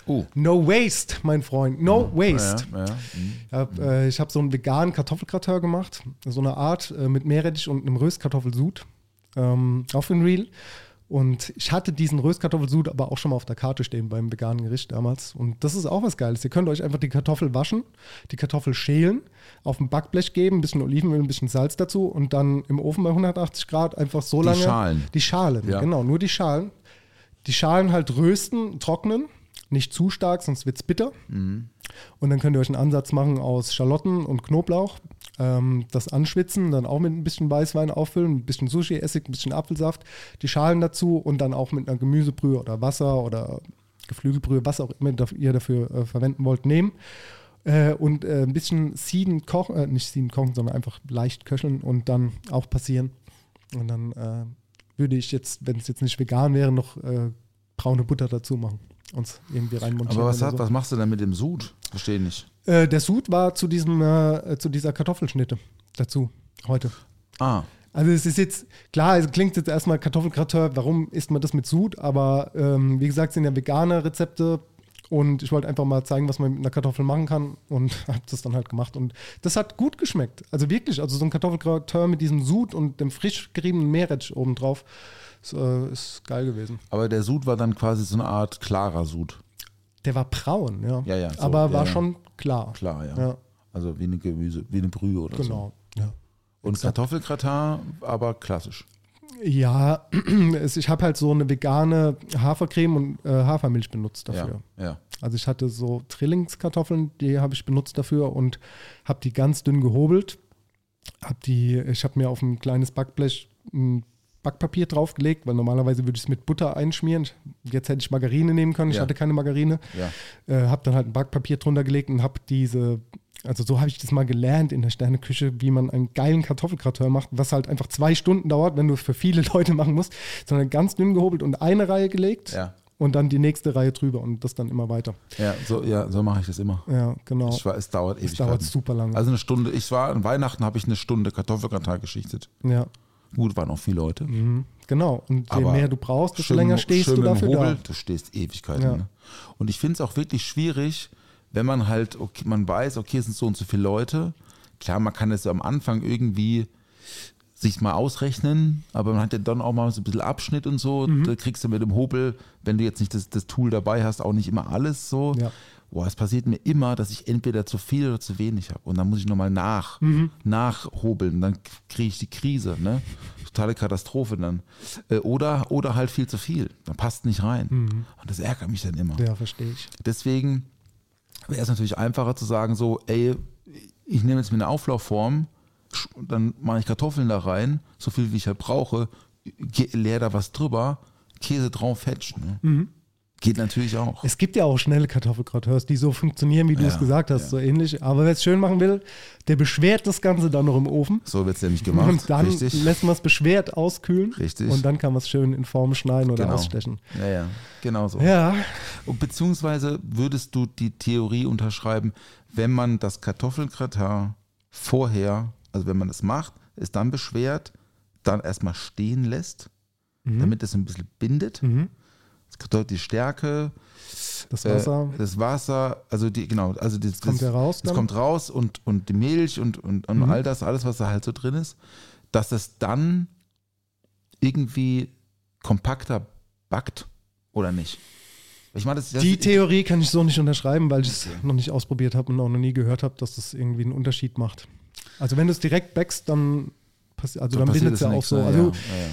Oh. No waste, mein Freund. No waste. Ja, ja. Mhm. Ich habe äh, ich hab so einen veganen Kartoffelgratin gemacht. So eine Art äh, mit Meerrettich und einem Röstkartoffelsud. Ähm, auf den Reel. Und ich hatte diesen Röstkartoffelsud aber auch schon mal auf der Karte stehen beim veganen Gericht damals. Und das ist auch was Geiles. Ihr könnt euch einfach die Kartoffel waschen, die Kartoffel schälen, auf ein Backblech geben, ein bisschen Olivenöl, ein bisschen Salz dazu und dann im Ofen bei 180 Grad einfach so Die lange. Schalen. Die Schalen, Ja. genau, nur die Schalen. Die Schalen halt rösten, trocknen, nicht zu stark, sonst wird es bitter. Und dann könnt ihr euch einen Ansatz machen aus Schalotten und Knoblauch. Ähm, das anschwitzen, dann auch mit ein bisschen Weißwein auffüllen, ein bisschen Sushi-Essig, ein bisschen Apfelsaft, die Schalen dazu und dann auch mit einer Gemüsebrühe oder Wasser oder Geflügelbrühe, was auch immer ihr dafür äh, verwenden wollt, nehmen. Äh, und äh, ein bisschen Sieden kochen, äh, nicht Sieden kochen, sondern einfach leicht köcheln und dann auch passieren. Und dann äh, würde ich jetzt, wenn es jetzt nicht vegan wäre, noch äh, braune Butter dazu machen. Uns irgendwie reinmontieren. Aber was, hat, so. was machst du denn mit dem Sud? Verstehe nicht. Äh, der Sud war zu diesem, äh, zu dieser Kartoffelschnitte dazu heute. Ah, Also es ist jetzt, klar, es klingt jetzt erstmal Kartoffelgratin, warum isst man das mit Sud? Aber ähm, wie gesagt, sind ja vegane Rezepte und ich wollte einfach mal zeigen, was man mit einer Kartoffel machen kann und habe das dann halt gemacht. Und das hat gut geschmeckt. Also wirklich, also so ein Kartoffelgratin mit diesem Sud und dem frisch geriebenen Meerrettich obendrauf ist, äh, ist geil gewesen. aber der Sud war dann quasi so eine Art klarer Sud. Der war braun, ja. Ja, ja, so, aber war ja. schon klar. Klar, ja. Ja. Also wie eine Gemüse, wie eine Brühe oder so. Genau. Ja. Und Kartoffelgratin, aber klassisch. Ja, ich habe halt so eine vegane Hafercreme und äh, Hafermilch benutzt dafür. Ja, ja. Also ich hatte so Trillingskartoffeln, die habe ich benutzt dafür und habe die ganz dünn gehobelt. Hab die, ich habe mir auf ein kleines Backblech ein Backpapier draufgelegt, weil normalerweise würde ich es mit Butter einschmieren. Jetzt hätte ich Margarine nehmen können, ich Ja. hatte keine Margarine. Ja. Äh, habe dann halt ein Backpapier drunter gelegt und habe diese, also so habe ich das mal gelernt in der Sterneküche, wie man einen geilen Kartoffelgratin macht, was halt einfach zwei Stunden dauert, wenn du es für viele Leute machen musst, sondern ganz dünn gehobelt und eine Reihe gelegt Ja. und dann die nächste Reihe drüber und das dann immer weiter. Ja, so, ja, so mache ich das immer. Ja, genau. Ich war, es dauert ewig. es dauert super lange. Also eine Stunde, ich war an Weihnachten, habe ich eine Stunde Kartoffelgratin geschichtet. ja, Gut, waren auch viele Leute. genau. Und je Aber mehr du brauchst, desto schön- länger stehst schön du dafür Hobel, da. Du stehst Ewigkeiten. Ja. Ne? Und ich finde es auch wirklich schwierig, wenn man halt, okay, man weiß, okay, es sind so und so viele Leute. Klar, man kann es am Anfang irgendwie sich mal ausrechnen, aber man hat ja dann auch mal so ein bisschen Abschnitt und so. Mhm. Da kriegst du mit dem Hobel, wenn du jetzt nicht das, das Tool dabei hast, auch nicht immer alles so. Ja. Boah, es passiert mir immer, dass ich entweder zu viel oder zu wenig habe. Und dann muss ich nochmal nach, Mhm. nachhobeln. Dann kriege ich die Krise, ne? Totale Katastrophe dann. Äh, Oder, oder halt viel zu viel. Dann passt nicht rein. Und das ärgert mich dann immer. Mhm. Ja, verstehe ich. Deswegen wäre es natürlich einfacher zu sagen, so, ey, ich nehme jetzt mir eine Auflaufform, dann mache ich Kartoffeln da rein, so viel wie ich halt brauche, leer da was drüber, Käse drauf fetcht. Ne? Geht natürlich auch. Es gibt ja auch schnelle Kartoffelgratins, die so funktionieren, wie du es Ja, gesagt hast, ja. so ähnlich. Aber wer es schön machen will, der beschwert das Ganze dann noch im Ofen. So wird es nämlich gemacht. Und dann Richtig. lässt man es beschwert auskühlen. Richtig. Und dann kann man es schön in Form schneiden oder Genau. ausstechen. Ja, ja, genau so. Ja, Und beziehungsweise würdest du die Theorie unterschreiben, wenn man das Kartoffelgratin vorher, also wenn man es macht, es dann beschwert, dann erstmal stehen lässt, Mhm. damit es ein bisschen bindet. Das bedeutet die Stärke, das äh, Wasser. das Wasser, also die, genau, also das, kommt das, ja raus Das dann? Mhm. kommt raus und, und die Milch und, und, und all das, alles, was da halt so drin ist, dass es dann irgendwie kompakter backt oder nicht. Ich meine, das, das die Theorie kann ich so nicht unterschreiben, weil ich es noch nicht ausprobiert habe und auch noch nie gehört habe, dass das irgendwie einen Unterschied macht. Also wenn du es direkt backst, dann, passi also dann passiert bindet es ja auch so. Also ja, ja,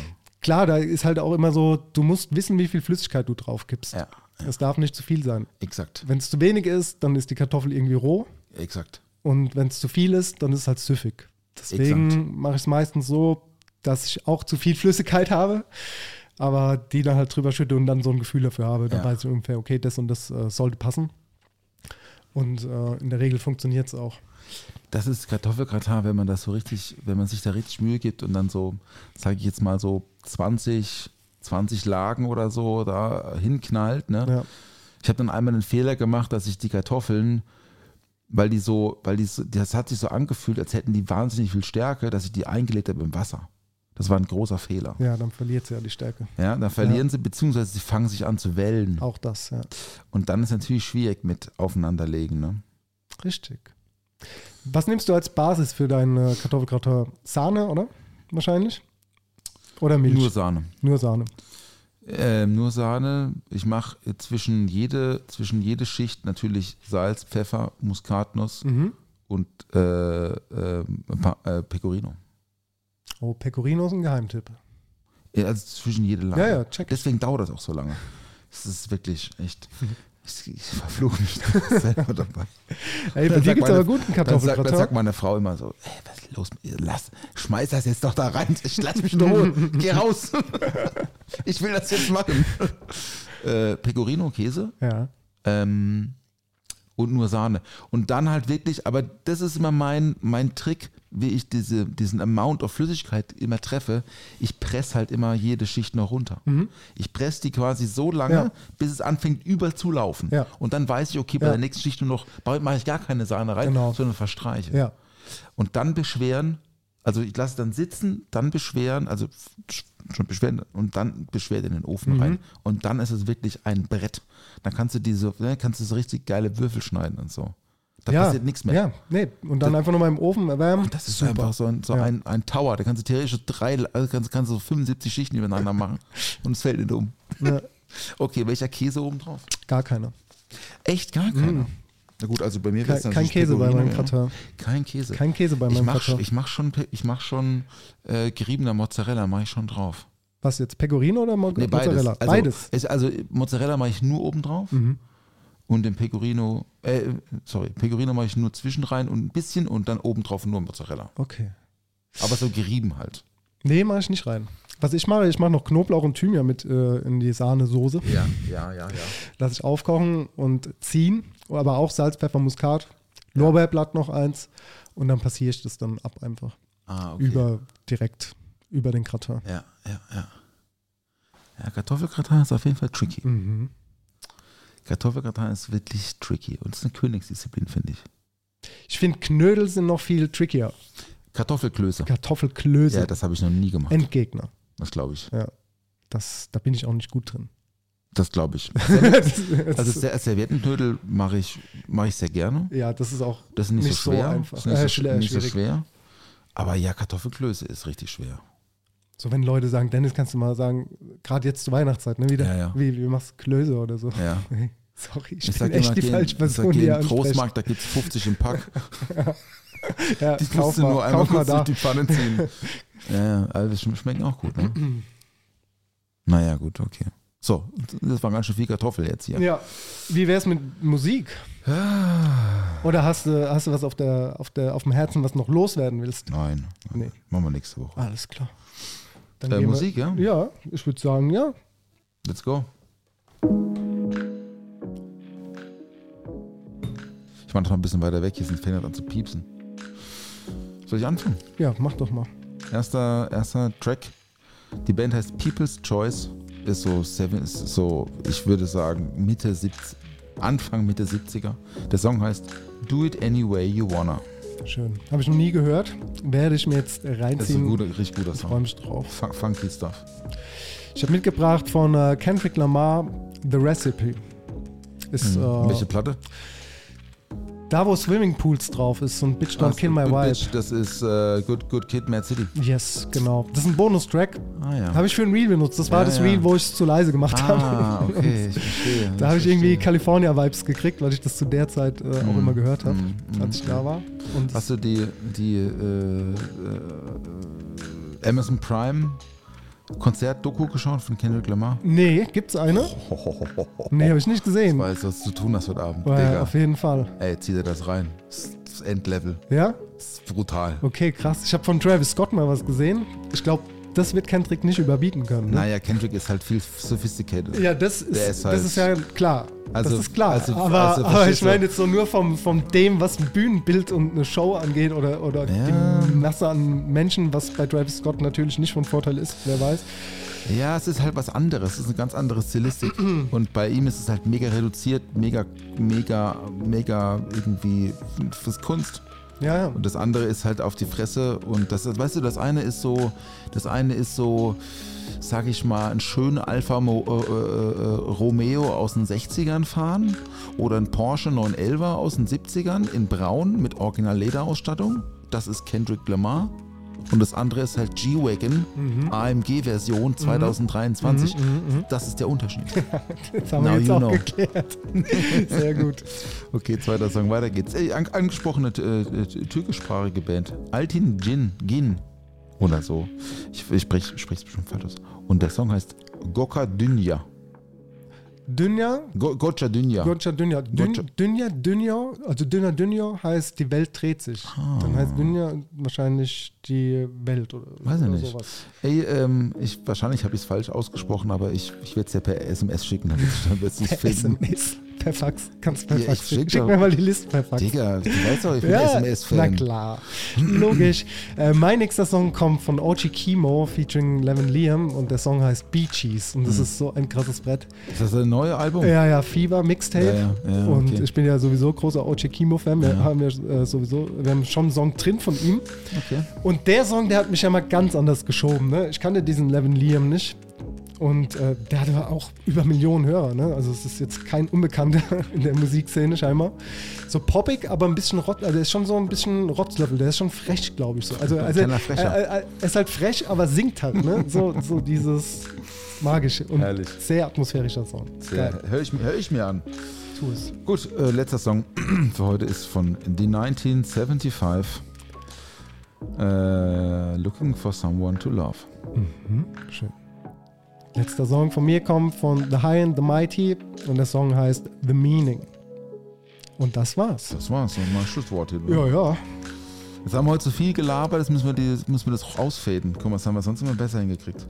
klar, da ist halt auch immer so, du musst wissen, wie viel Flüssigkeit du drauf gibst. ja, Es darf nicht zu viel sein. exakt, Wenn es zu wenig ist, dann ist die Kartoffel irgendwie roh. exakt. Und wenn es zu viel ist, dann ist es halt süffig. Deswegen mache ich es meistens so, dass ich auch zu viel Flüssigkeit habe, aber die dann halt drüber schütte und dann so ein Gefühl dafür habe. Dann Ja. weiß ich ungefähr, okay, das und das äh, sollte passen. Und äh, in der Regel funktioniert es auch. Das ist Kartoffelgratin, wenn man das so richtig, wenn man sich da richtig Mühe gibt und dann so, sage ich jetzt mal so 20, 20 Lagen oder so da hinknallt. Ne? Ja. Ich habe dann einmal den Fehler gemacht, dass ich die Kartoffeln, weil die so, weil die so, das hat sich so angefühlt, als hätten die wahnsinnig viel Stärke, dass ich die eingelegt habe im Wasser. Das war ein großer Fehler. ja, dann verliert sie ja die Stärke. Ja, da verlieren sie, beziehungsweise sie fangen sich an zu wellen. Auch das, ja. Und dann ist natürlich schwierig mit aufeinanderlegen. Ne? Richtig. Was nimmst du als Basis für deinen äh, Kartoffelgratin? Sahne, oder? Wahrscheinlich? Oder Milch? Nur Sahne. Nur Sahne. Ähm, nur Sahne. Ich mache zwischen jede, zwischen jede Schicht natürlich Salz, Pfeffer, Muskatnuss Mhm. und äh, äh, äh, Pecorino. Oh, Pecorino ist ein Geheimtipp. Ja, Also zwischen jede Lage. Ja, ja, check. Deswegen dauert das auch so lange. Es ist wirklich echt. Ich, verfluche mich da selber dabei. Ey, bei Dann dir gibt es aber guten Dann sagt, dann Kartoffelgratin. sagt meine Frau immer so: Ey, was ist los? mit ihr? Lass, schmeiß das jetzt doch da rein. Ich lass mich in Ruhe. Geh raus. ich will das jetzt machen. Äh, Pecorino, Käse. Ja. Ähm, und nur Sahne. Und dann halt wirklich, aber das ist immer mein, mein Trick, wie ich diese, diesen Amount of Flüssigkeit immer treffe. Ich presse halt immer jede Schicht noch runter. Ich presse die quasi so lange, Mhm. Ja. bis es anfängt überzulaufen. Ja. Und dann weiß ich, okay, bei Ja. der nächsten Schicht nur noch, mache ich gar keine Sahne rein, Genau. sondern verstreiche. Ja. Und dann beschweren, also ich lasse dann sitzen, dann beschweren, also schon beschweren und dann beschwert in den Ofen Mhm. rein. Und dann ist es wirklich ein Brett. Dann kannst du diese, ne, kannst du so richtig geile Würfel schneiden und so. Da ja. passiert nichts mehr. Ja, nee. Und dann Das- einfach nochmal im Ofen erwärmen. Das ist Super. einfach so ein, so Ja. ein, ein Tower. Da kannst du theoretisch drei, also kannst, kannst du so 75 Schichten übereinander machen und es fällt nicht um. Ja, Okay, welcher Käse oben drauf? gar keiner. Echt gar keiner. Na gut, also bei mir Kein- kein Käse bei Pecorino, meinem. Gratin. Kein Käse. Kein Käse bei meinem Gratin. Ich mach schon, ich mach schon äh, geriebener Mozzarella, mache ich schon drauf. Was jetzt, Pecorino oder Mo Nee, beides. Mozzarella? Also, beides. Ist, also Mozzarella mache ich nur oben drauf Mhm. Und den Pecorino, äh, sorry, Pecorino mache ich nur zwischen rein und ein bisschen und dann oben drauf nur Mozzarella. Okay. Aber so gerieben halt. Nee, mache ich nicht rein. Was ich mache, ich mache noch Knoblauch und Thymian mit äh, in die Sahnesoße. Ja, ja, ja, ja. Lasse ich aufkochen und ziehen. Aber auch Salz, Pfeffer, Muskat. Lorbeerblatt noch eins. Und dann passiere ich das dann ab einfach. Ah, okay. Über, direkt über den Gratin. Ja, ja, ja. Ja, Kartoffelgratin ist auf jeden Fall tricky. Mhm. Kartoffelgratin ist wirklich tricky und ist eine Königsdisziplin, finde ich. Ich finde, Knödel sind noch viel trickier. Kartoffelklöße. Kartoffelklöße. Ja, das habe ich noch nie gemacht. Endgegner. Das glaube ich. Ja. Das, da bin ich auch nicht gut drin. Das glaube ich. Das- Also Ser- Serviettenknödel mache ich, mache ich sehr gerne. ja, das ist auch Das ist nicht, Nicht so so schwer. einfach. Ist nicht, Äh, so, schwer- nicht so schwer. Aber ja, Kartoffelklöße ist richtig schwer. So, wenn Leute sagen, Dennis, kannst du mal sagen, gerade jetzt zur Weihnachtszeit, ne, wieder, Ja, ja. Wie, wie machst du Klöße oder so? Ja. Sorry, ich, Ich bin echt immer, die geh, falsche ich Person, geh die ansprecht. Großmarkt, da gibt es 50 im Pack. Ja, Die musst du nur einmal kurz da. durch die Pfanne ziehen. ja, ja, also schmecken auch gut. Ne? naja, gut, okay. So, das war ganz schön viel Kartoffel jetzt hier. Ja, wie wär's mit Musik? Oder hast du, hast du was auf, der, auf, der, auf dem Herzen, was noch loswerden willst? Nein, nee. machen wir nächste Woche. Alles klar. Dann Äh, gehen wir- Musik, ja? Ja, ich würde sagen, ja. Let's go. Ich mach das mal ein bisschen weiter weg. Hier sind Fänger an zu piepsen. Soll ich anfangen? Ja, mach doch mal. Erster, erster Track. Die Band heißt People's Choice. Ist so, seven, ist so, ich würde sagen, Mitte 70, Anfang Mitte 70er. Der Song heißt Do It Any Way You Wanna. Schön. Habe ich noch nie gehört. Werde ich mir jetzt Das ist ein reinziehen. guter, richtig guter Ich freue Song. mich drauf. Fun- Funky Stuff. Ich habe mitgebracht von äh, Kendrick Lamar The Recipe. Ist Mhm. äh, Welche Platte? Da, wo Swimmingpools drauf ist und Bitch Don't Ach, Kill My Good. Bitch, Das ist äh, Good, Good Kid, Mad City. Yes, genau. Das ist ein Bonustrack. Ah ja. Habe ich für ein Reel benutzt. Das war Ja, das ja. Reel, wo ich es zu leise gemacht ah, habe. okay, ich verstehe. Da habe ich irgendwie. California-Vibes gekriegt, weil ich das zu der Zeit äh, auch Mm, immer gehört habe, mm, mm, als ich da war. Und Hast du die, die äh, äh, Amazon Prime Konzert-Doku geschaut von Kendrick Lamar? nee, gibt's eine? Nee, habe ich nicht gesehen. Weil es was zu tun hast heute Abend. Digga. auf jeden Fall. Ey, zieh dir das rein. Das Endlevel. Ja? Das ist brutal. Okay, krass. Ich habe von Travis Scott mal was gesehen. Ich glaube, das wird Kendrick nicht überbieten können. Ne? Naja, Kendrick ist halt viel sophisticated. Ja, das ist, ist halt- das ist ja klar. Also- das ist klar. also- aber, also aber ich meine jetzt so nur vom, vom dem, was ein Bühnenbild und eine Show angeht oder, oder Ja. die Masse an Menschen, was bei Travis Scott natürlich nicht von Vorteil ist, wer weiß. Ja, es ist halt was anderes. Es ist eine ganz andere Stilistik. Und bei ihm ist es halt mega reduziert, mega, mega, mega irgendwie fürs Kunst. Ja, ja. Und das andere ist halt auf die Fresse. Und das, weißt du, das eine ist so, das eine ist so, sag ich mal, ein schöner Alfa Mo, äh, äh, äh, Romeo aus den 60ern fahren oder ein Porsche 911 aus den 70ern in Braun mit Original-Lederausstattung. Das ist Kendrick Lamar. Und das andere ist halt G-Wagon, AMG-Version 2023. Das ist der Unterschied. Das haben Now wir jetzt you auch know. geklärt. Sehr gut. Okay, zweiter Song, weiter geht's. Ey, an, angesprochene äh, äh, türkischsprachige Band. Altin Jin, Gin oder so. Ich, ich spreche es bestimmt falsch aus. Und der Song heißt Goka Dünya. Dünya. Gotcha Dünja. Dün, Gotcha. Dünja, Dünja, also Dünja Dünja heißt die Welt dreht sich. Dann heißt Dünja wahrscheinlich die Welt oder, Ah. Weiß ich oder nicht. sowas. Ey, ähm, ich, wahrscheinlich habe ich es falsch ausgesprochen, aber ich, ich werde es ja per SMS schicken, damit ich dann Per finden. SMS, per Fax. Kannst du per Ja, Fax schick Schick mir mal die Liste per Fax. Digga, du weißt doch, ich bin Ja, SMS-Fan. na klar. Logisch. Äh, mein nächster Song kommt von Ochi Kimo featuring Levin Liam und der Song heißt Bee Cheese und das ist so ein krasses Brett. Ist das ein neues Album? Ja, ja, Fever Mixtape. Ja, ja, und okay. ich bin ja sowieso großer Ochi Kimo-Fan. Wir haben ja äh, sowieso, wir haben schon einen Song drin von ihm. Okay. Und der Song, der hat mich ja mal ganz anders geschoben. Ne? Ich kannte diesen Levin Liam nicht. Und äh, der hatte auch über Millionen Hörer. Ne? Also es ist jetzt kein Unbekannter in der Musikszene scheinbar. So poppig, aber ein bisschen rot. Also er ist schon so ein bisschen Rotzlöffel. Der ist schon frech, glaube ich. So. Also, also Frecher. äh, äh, er ist halt frech, aber singt halt. Ne? So, so dieses magische und Herrlich. sehr atmosphärischer Song. Hör, ich, mir- hör ich mir an. Tu es. Gut, äh, letzter Song für heute ist von The 1975. Äh, looking for someone to love. Schön. Letzter Song von mir kommt von The High and the Mighty und der Song heißt The Meaning. Und das war's. Das war's, das war ein Schlusswort hier. Ja, ja. Jetzt haben wir heute zu viel gelabert, jetzt müssen wir, die, müssen wir das auch ausfaden. Guck mal, das haben wir sonst immer besser hingekriegt.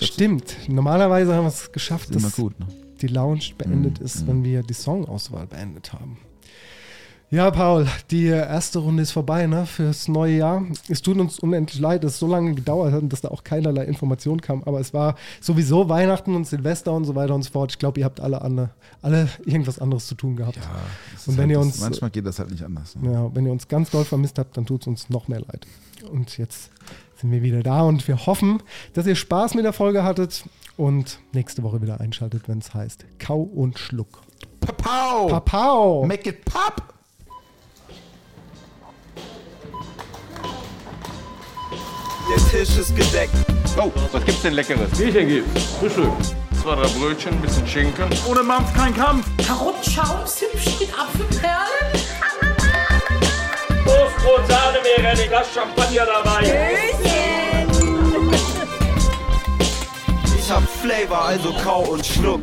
Stimmt. Normalerweise haben wir es geschafft, Das dass gut, ne? die Lounge beendet ist, wenn wir die Songauswahl beendet haben. Ja, Paul, die erste Runde ist vorbei, ne? Fürs neue Jahr. Es tut uns unendlich leid, dass es so lange gedauert hat und dass da auch keinerlei Information kam. Aber es war sowieso Weihnachten und Silvester und so weiter und so fort. Ich glaube, ihr habt alle, alle, alle irgendwas anderes zu tun gehabt. Das ist Und wenn halt ihr das, uns- manchmal geht das halt nicht anders. Ne? Ja, wenn ihr uns ganz doll vermisst habt, dann tut es uns noch mehr leid. Und jetzt sind wir wieder da und wir hoffen, dass ihr Spaß mit der Folge hattet und nächste Woche wieder einschaltet, wenn es heißt Kau und Schluck. Papau! Papau! Make it pop! Der Tisch ist gedeckt. Oh, was gibt's denn Leckeres? Bierchen gibt's. Frühstück. Zwei, drei Brötchen, ein bisschen Schinken. Ohne Mampf kein Kampf. Karottenschaum, Zimtchen mit Apfelperlen. Toastbrot, Sahne, wäre ein Glas Champagner dabei. Ich hab Flavor, also kau und schluck.